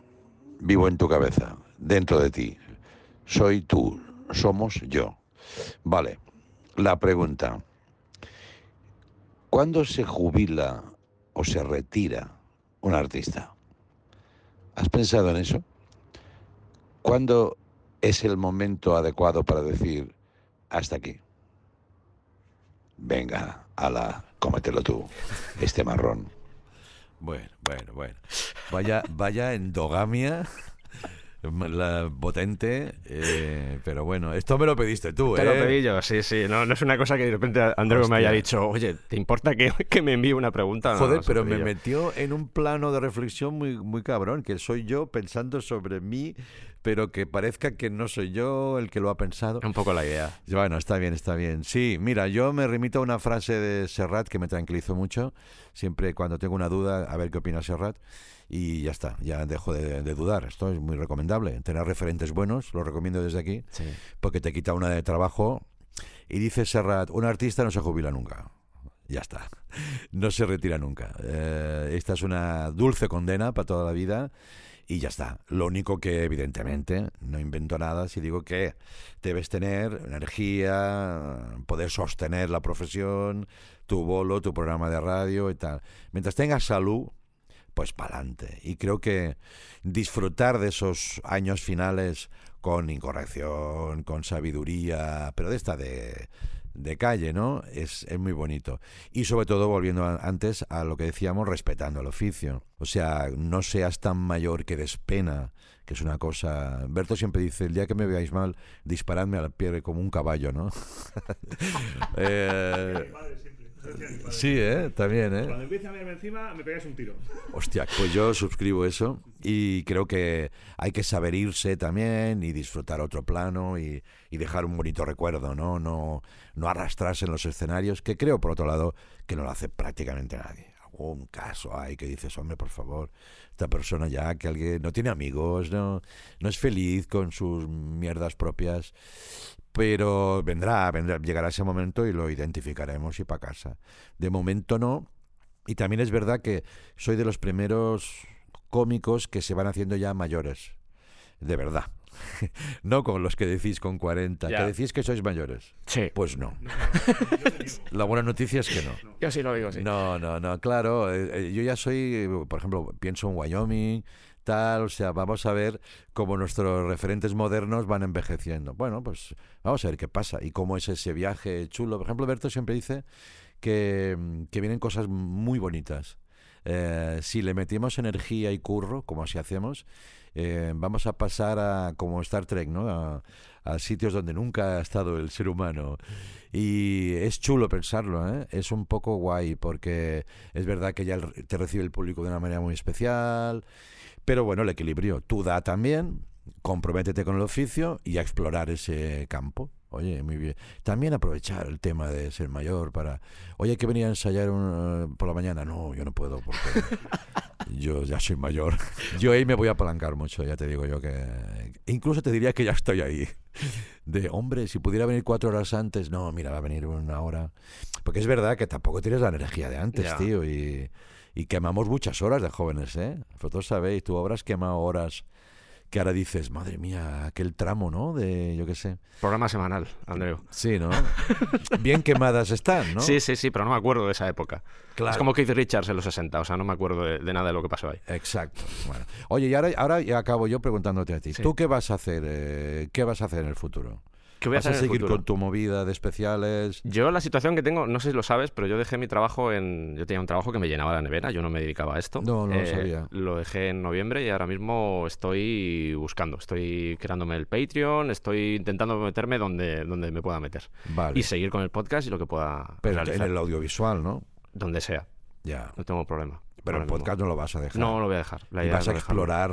Vivo en tu cabeza, dentro de ti. Soy tú, somos yo. Vale, la pregunta. ¿Cuándo se jubila o se retira un artista? ¿Has pensado en eso? ¿Cuándo es el momento adecuado para decir hasta aquí? Venga, ala, cómetelo tú, este marrón. Bueno, bueno, bueno. Vaya, vaya endogamia. La potente, eh, pero bueno, esto me lo pediste tú, Te ¿eh? lo pedí yo, sí, sí. No, no es una cosa que de repente Andreu me haya Hostia. dicho, oye, ¿te importa que, que me envíe una pregunta? No, Joder, no, pero me yo. metió en un plano de reflexión muy, muy cabrón, que soy yo pensando sobre mí, pero que parezca que no soy yo el que lo ha pensado. Un poco la idea. Bueno, está bien, está bien. Sí, mira, yo me remito a una frase de Serrat que me tranquilizó mucho. Siempre cuando tengo una duda, a ver qué opina Serrat. Y ya está, ya dejo de, de dudar. Esto es muy recomendable. Tener referentes buenos, lo recomiendo desde aquí, Sí. porque te quita una de trabajo. Y dice Serrat, un artista no se jubila nunca. Ya está. No se retira nunca. Eh, esta es una dulce condena para toda la vida. Y ya está. Lo único que, evidentemente, no invento nada si digo que debes tener energía, poder sostener la profesión, tu bolo, tu programa de radio y tal. Mientras tengas salud, pues para adelante. Y creo que disfrutar de esos años finales con incorrección, con sabiduría, pero de esta de, de calle, ¿no? Es, es muy bonito. Y sobre todo, volviendo a- antes a lo que decíamos, respetando el oficio. O sea, no seas tan mayor que despena, que es una cosa... Berto siempre dice, el día que me veáis mal, disparadme al pie como un caballo, ¿no? Eh, Sí, ¿eh? También, ¿eh? Cuando empiece a verme encima, me pegáis un tiro. Hostia, pues yo suscribo eso y creo que hay que saber irse también y disfrutar otro plano y, y dejar un bonito recuerdo, ¿no? ¿no? No arrastrarse en los escenarios, que creo, por otro lado, que no lo hace prácticamente nadie. Algún caso hay que dices, hombre, por favor, esta persona ya, que alguien no tiene amigos, no, no es feliz con sus mierdas propias, pero vendrá, vendrá, llegará ese momento y lo identificaremos y para casa. De momento no, y también es verdad que soy de los primeros cómicos que se van haciendo ya mayores. De verdad. No con los que decís con 40, Ya. que decís que sois mayores. Sí. Pues no. La buena noticia es que no. Yo sí lo digo, sí. No, no, no, claro. eh, eh, yo ya soy, eh, por ejemplo, pienso en Wyoming, tal, o sea, vamos a ver cómo nuestros referentes modernos van envejeciendo. Bueno, pues vamos a ver qué pasa y cómo es ese viaje chulo. Por ejemplo, Berto siempre dice que, mm, que vienen cosas muy bonitas eh, si le metimos energía y curro, como así hacemos, eh, vamos a pasar a, como Star Trek, ¿no? A, sitios donde nunca ha estado el ser humano. Y es chulo pensarlo, ¿eh? Es un poco guay porque es verdad que ya te recibe el público de una manera muy especial. Pero bueno, el equilibrio. Tú da también, comprométete con el oficio y a explorar ese campo. Oye, muy bien. También aprovechar el tema de ser mayor para... Oye, hay que venir a ensayar un, por la mañana. No, yo no puedo porque yo ya soy mayor. Yo ahí me voy a apalancar mucho, ya te digo yo que... Incluso te diría que ya estoy ahí. De, hombre, si pudiera venir cuatro horas antes, no, mira, va a venir una hora. Porque es verdad que tampoco tienes la energía de antes, Ya. tío. Y, y quemamos muchas horas de jóvenes, ¿eh? Vosotros sabéis, tú habrás quemado horas que ahora dices, madre mía, aquel tramo, ¿no? De, yo qué sé. Programa semanal, Andreu. Sí, ¿no? Bien quemadas están, ¿no? Sí, sí, sí, pero no me acuerdo de esa época. Claro. Es como Keith Richards en los 60, o sea, no me acuerdo de, de nada de lo que pasó ahí. Exacto. Bueno. Oye, y ahora, ahora ya acabo yo preguntándote a ti. Sí. ¿Tú qué vas a hacer? eh, ¿Qué vas a hacer en el futuro? ¿Qué voy a ¿Vas hacer a en el seguir con tu movida de especiales? Yo la situación que tengo, no sé si lo sabes, pero yo dejé mi trabajo en... Yo tenía un trabajo que me llenaba la nevera, yo no me dedicaba a esto. Eh, No, no lo sabía. Lo dejé en noviembre y ahora mismo estoy buscando, estoy creándome el Patreon, estoy intentando meterme donde, donde me pueda meter. Vale. Y seguir con el podcast y lo que pueda Pero en el audiovisual, ¿no? Donde sea, Ya. no tengo problema. Pero el mismo. podcast no lo vas a dejar. No lo voy a dejar. La Y vas a explorar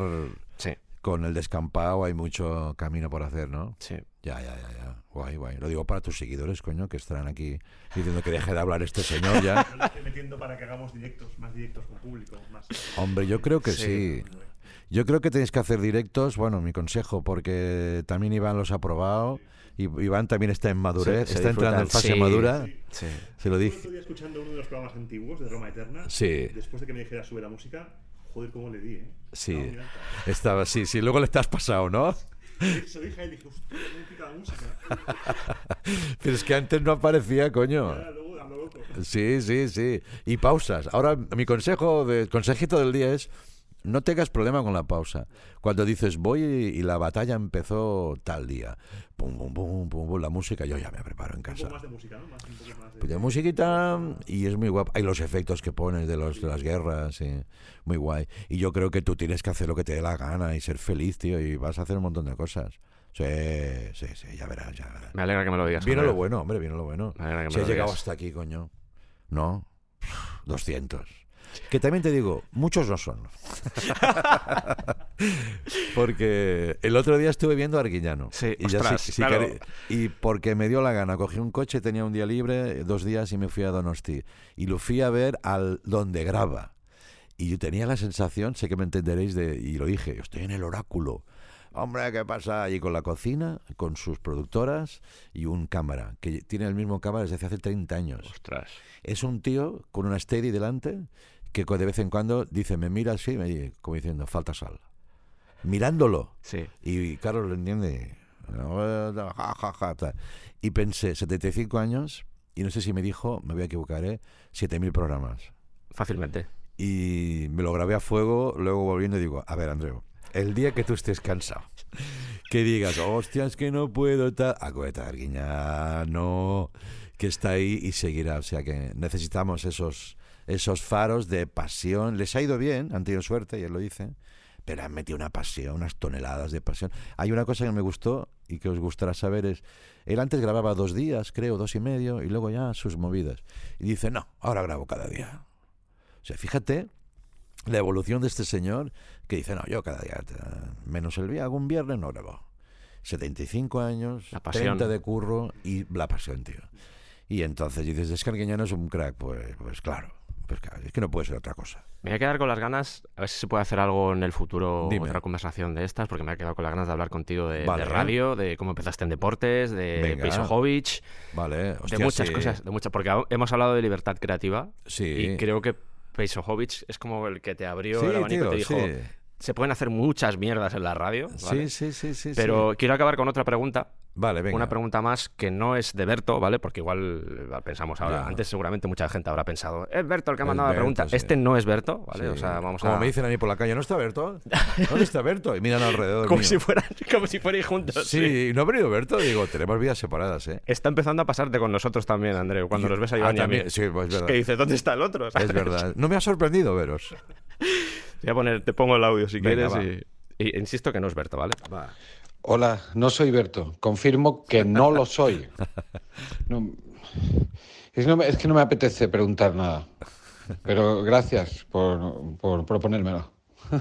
Sí, con el descampado, hay mucho camino por hacer, ¿no? sí. Ya, ya, ya, ya. Guay, guay. Lo digo para tus seguidores, coño, que estarán aquí diciendo que deje de hablar este señor ya. Yo le estoy metiendo para que hagamos directos, más directos con público, más. Hombre, yo creo que sí. Sí. Yo creo que tenéis que hacer directos, bueno, mi consejo, porque también Iván los ha probado. Y Iván también está en madurez, se está entrando en fase sí. madura. Sí. Se lo dije. día escuchando uno de los programas antiguos de Roma Eterna, Sí. después de que me dijera sube la música, joder, cómo le di, ¿eh? Sí. No, Estaba, sí, sí, luego le estás pasado, ¿no? Se lo dije a él y dije, hostia, cómo pica la música. Pero es que antes no aparecía, coño. Sí, sí, sí. Y pausas. Ahora, mi consejo, de, consejito del día es, no tengas problema con la pausa. Cuando dices, voy y la batalla empezó tal día. Pum, pum, pum, pum, pum, la música, yo ya me preparo en Un casa. poco más de música, ¿no? Más, un poco más de... Pues de musiquita y es muy guapo. Hay los efectos que pones de, los, de las guerras, sí. muy guay. Y yo creo que tú tienes que hacer lo que te dé la gana y ser feliz, tío, y vas a hacer un montón de cosas. Sí, sí, sí, ya verás, ya verás. Me alegra que me lo digas. Viene Andreu. lo bueno, hombre, viene lo bueno. Me alegra que me Si lo llegado digas. hasta aquí, coño. ¿No? 200. Que también te digo, muchos no son. porque el otro día estuve viendo a Arguiñano. Sí, y, ya ostras, sí- sí claro. querí- y porque me dio la gana, cogí un coche, tenía un día libre, dos días y me fui a Donosti. Y lo fui a ver al donde graba. Y yo tenía la sensación, sé que me entenderéis, de, y lo dije, estoy en el oráculo. Hombre, ¿qué pasa allí con la cocina, con sus productoras y un cámara, que tiene el mismo cámara desde hace 30 años? Ostras. Es un tío con una steady delante que de vez en cuando dice, me mira así, me dice, como diciendo, falta sal. Mirándolo. Sí. Y Carlos lo entiende. Ja, ja, ja, tal. Y pensé, 75 años, y no sé si me dijo, me voy a equivocar, ¿eh? 7.000 programas. Fácilmente. Y me lo grabé a fuego, luego volviendo y digo, a ver, Andreu, el día que tú estés cansado, que digas, hostia, es que no puedo, tal, acuérdate de Arguiñano, que está ahí y seguirá. O sea que necesitamos esos, esos faros de pasión. Les ha ido bien, han tenido suerte, y él lo dice, pero han metido una pasión, unas toneladas de pasión. Hay una cosa que me gustó y que os gustará saber es, él antes grababa dos días, creo, dos y medio, y luego ya sus movidas. Y dice, no, ahora grabo cada día. O sea, fíjate la evolución de este señor que dice, no, yo cada día, eh, menos el día, algún viernes no grabo. 75 años, La pasión. 30 de curro y la pasión, tío. Y entonces dices, es que Arguiñano es un crack. Pues, pues claro, es que no puede ser otra cosa. Me voy a quedar con las ganas, a ver si se puede hacer algo en el futuro, Dime. otra conversación de estas, porque me he quedado con las ganas de hablar contigo de, de radio, de cómo empezaste en deportes, de. Pejovich, Vale, de hostia, muchas sí. cosas, de muchas, porque hemos hablado de libertad creativa Sí. y creo que Pejovich es como el que te abrió Sí, el abanico tío, y te dijo, se pueden hacer muchas mierdas en la radio, ¿vale? Sí, sí, sí, sí. pero quiero acabar con otra pregunta Vale, venga. Una pregunta más que no es de Berto, ¿vale? Porque igual eh, pensamos ahora. Ya. Antes seguramente mucha gente habrá pensado, es Berto el que ha mandado la pregunta. sí. Este no es Berto, ¿vale? Sí. O sea, vamos Como a. me dicen a mí por la calle, ¿no está Berto? ¿Dónde está Berto? Y miran alrededor. como mío. si fueran, como si fuerais juntos. Sí, ¿no ha venido Berto? Digo, tenemos vidas separadas, ¿eh? Está empezando a pasarte con nosotros también, Andreu, cuando los ves a Ah, Iván y a mí. sí, pues es verdad. que dices, ¿dónde está el otro? ¿Sabes? Es verdad. No me ha sorprendido veros. Voy a poner, te pongo el audio si Venga, quieres va. y, y insisto que no es Berto, ¿vale? Hola, no soy Berto. Confirmo que no lo soy. No, es, no me- es que no me apetece preguntar nada. Pero gracias por, por proponérmelo.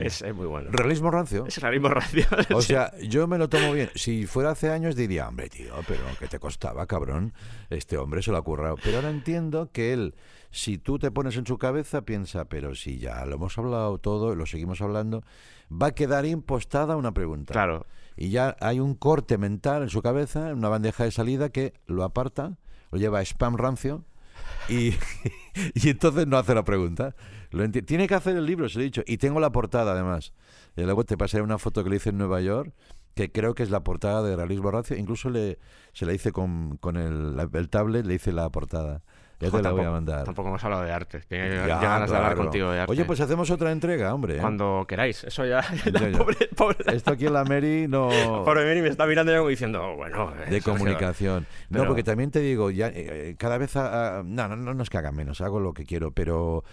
Es, es muy bueno. Realismo rancio. Es realismo racio. O Sí. sea, yo me lo tomo bien. Si fuera hace años diría, hombre, tío, pero ¿qué te costaba, cabrón? Este hombre se lo ha currado. Pero ahora entiendo que él, si tú te pones en su cabeza, piensa, pero si ya lo hemos hablado todo, lo seguimos hablando, va a quedar impostada una pregunta. Claro. Y ya hay un corte mental en su cabeza, en una bandeja de salida que lo aparta, lo lleva a spam rancio y, y entonces no hace la pregunta. Lo Tiene que hacer el libro, se lo he dicho. Y tengo la portada además. Y luego te pasaré una foto que le hice en Nueva York, que creo que es la portada de Realismo Rancio. Incluso le, se la hice con, con el, el tablet, le hice la portada. Ya te la voy a mandar. Tampoco hemos hablado de arte. Que Ya, ya ganas de hablar contigo de arte. Oye, pues hacemos otra entrega, hombre. ¿eh? Cuando queráis. Eso ya. Ya, ya. pobre, pobre, Esto aquí en la Mary no... pobre Mary me está mirando ya como diciendo, oh, bueno. eh, de comunicación. No, porque también te digo, ya eh, cada vez a- a- no, no, no, no es que haga menos, hago lo que quiero, pero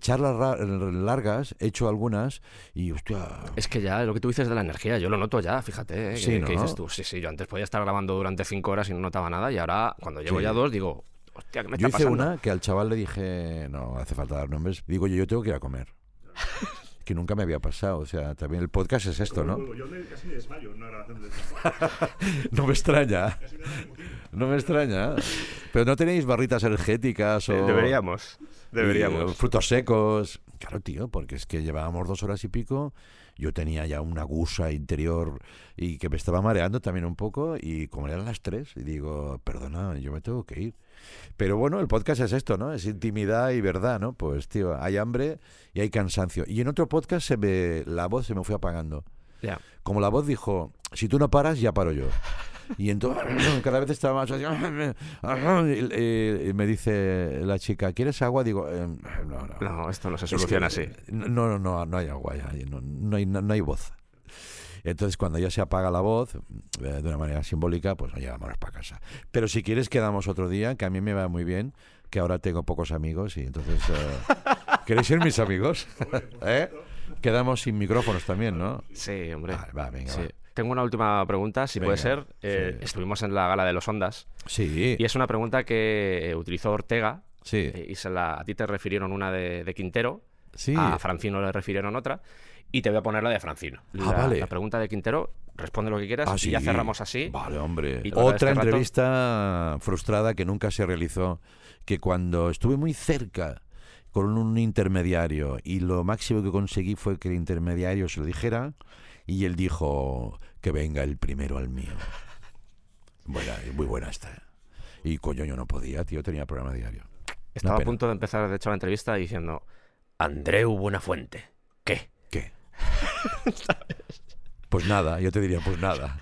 charlas largas, he hecho algunas y hostia, Es que ya lo que tú dices de la energía, yo lo noto ya, fíjate. Sí, ¿no? que dices tú, sí, sí, yo antes podía estar grabando durante cinco horas y no notaba nada y ahora cuando llevo Sí. ya dos digo, hostia, ¿qué me yo está hice pasando? una que al chaval le dije, no hace falta dar nombres, digo yo, yo tengo que ir a comer. que nunca me había pasado, o sea, también el podcast es esto, ¿no? Yo casi desmayo en una grabación de No me extraña, no me extraña. Pero no tenéis barritas energéticas o... Eh, deberíamos, y, deberíamos. eh, frutos secos. Claro, tío, porque es que llevábamos dos horas y pico. Yo tenía ya una gusa interior y que me estaba mareando también un poco. Y como eran las tres, y digo, perdona, yo me tengo que ir. Pero bueno, el podcast es esto, ¿no? Es intimidad y verdad, ¿no? Pues, tío, hay hambre y hay cansancio. Y en otro podcast se me, la voz se me fue apagando. Como la voz dijo, si tú no paras, ya paro yo. Y entonces cada vez estaba más así, y, eh, y me dice la chica, ¿quieres agua? Digo, "Eh, no, no. No, esto no se Es soluciona que, así. No, no, no, no hay agua ya, no, no hay, no, no hay voz. Entonces, cuando ya se apaga la voz, eh, de una manera simbólica, pues oye, vámonos para casa. Pero si quieres, quedamos otro día, que a mí me va muy bien, que ahora tengo pocos amigos y entonces... eh, ¿Queréis ser mis amigos? ¿Eh? Quedamos sin micrófonos también, ¿no? Sí, hombre. Vale, va, venga, Sí. va. Tengo una última pregunta, si puede ser. Eh, sí. Estuvimos en la gala de los Ondas Sí, y es una pregunta que utilizó Ortega sí, y se la, a ti te refirieron una de, de Quintero, sí. a Francino le refirieron otra y te voy a poner la de Francino. La, vale. la pregunta de Quintero, responde lo que quieras Ah, y ya cerramos así. Vale, hombre. Otra este rato- entrevista frustrada que nunca se realizó, que cuando estuve muy cerca con un intermediario y lo máximo que conseguí fue que el intermediario se lo dijera y él dijo que venga el primero al mío. Buena, muy buena esta. ¿eh? Y coño, yo no podía, tío, tenía programa diario. Estaba a punto de empezar, de hecho, la entrevista diciendo Andreu Buenafuente. Pues nada, yo te diría, pues nada.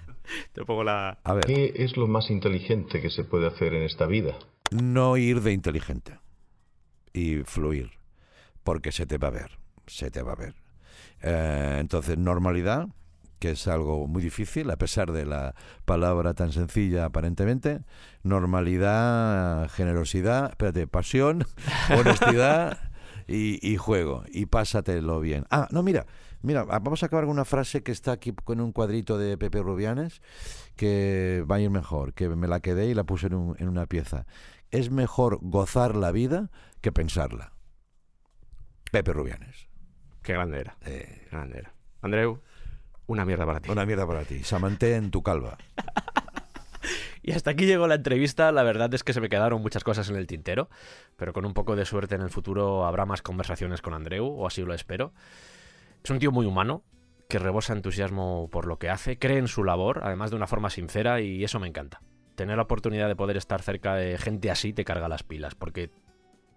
Te pongo la... A ver, ¿Qué es lo más inteligente que se puede hacer en esta vida? no ir de inteligente y fluir, porque se te va a ver, se te va a ver. Eh, entonces, normalidad, que es algo muy difícil, a pesar de la palabra tan sencilla aparentemente. Normalidad, generosidad, espérate, pasión, honestidad y, y juego. Y pásatelo bien. Ah, no, mira, mira, vamos a acabar con una frase que está aquí con un cuadrito de Pepe Rubianes que va a ir mejor, que me la quedé y la puse en, un- en una pieza. Es mejor gozar la vida que pensarla. Pepe Rubianes. Qué grande era. Eh, Qué grande era. Andreu, una mierda para ti. una mierda para ti. Samanté en tu calva. Y hasta aquí llegó la entrevista. La verdad es que se me quedaron muchas cosas en el tintero, pero con un poco de suerte en el futuro habrá más conversaciones con Andreu, o así lo espero. Es un tío muy humano, que rebosa entusiasmo por lo que hace, cree en su labor, además de una forma sincera, y eso me encanta. Tener la oportunidad de poder estar cerca de gente así te carga las pilas, porque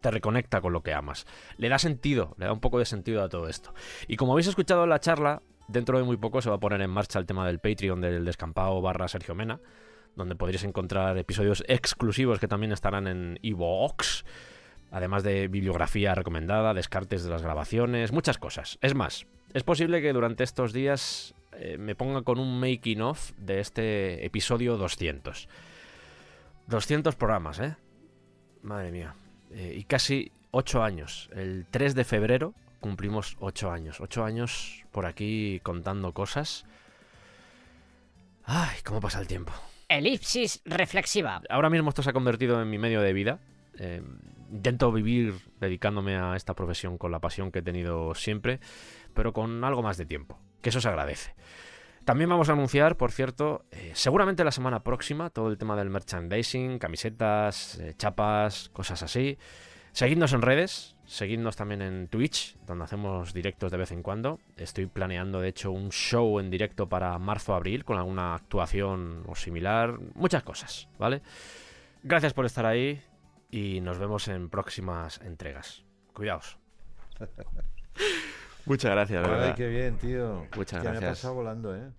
te reconecta con lo que amas. Le da sentido, le da un poco de sentido a todo esto. Y como habéis escuchado en la charla, dentro de muy poco se va a poner en marcha el tema del Patreon del descampado barra Sergio Mena, donde podréis encontrar episodios exclusivos que también estarán en Evox, además de bibliografía recomendada, descartes de las grabaciones, muchas cosas. Es más, es posible que durante estos días eh, me ponga con un making of de este episodio 200. 200 programas, ¿eh? Madre mía. Eh, y casi 8 años. El 3 de febrero cumplimos 8 años. 8 años por aquí contando cosas. Ay, cómo pasa el tiempo. Elipsis reflexiva. Ahora mismo esto se ha convertido en mi medio de vida. Eh, intento vivir dedicándome a esta profesión con la pasión que he tenido siempre, pero con algo más de tiempo. Que eso se agradece. También vamos a anunciar, por cierto, eh, seguramente la semana próxima, todo el tema del merchandising, camisetas, eh, chapas, cosas así. Seguidnos en redes, seguidnos también en Twitch, donde hacemos directos de vez en cuando. Estoy planeando, de hecho, un show en directo para marzo-abril con alguna actuación o similar. Muchas cosas, ¿vale? Gracias por estar ahí y nos vemos en próximas entregas. Cuidaos. Muchas gracias, Ay, qué bien, tío. Muchas Que me ha gracias. pasado volando, ¿eh?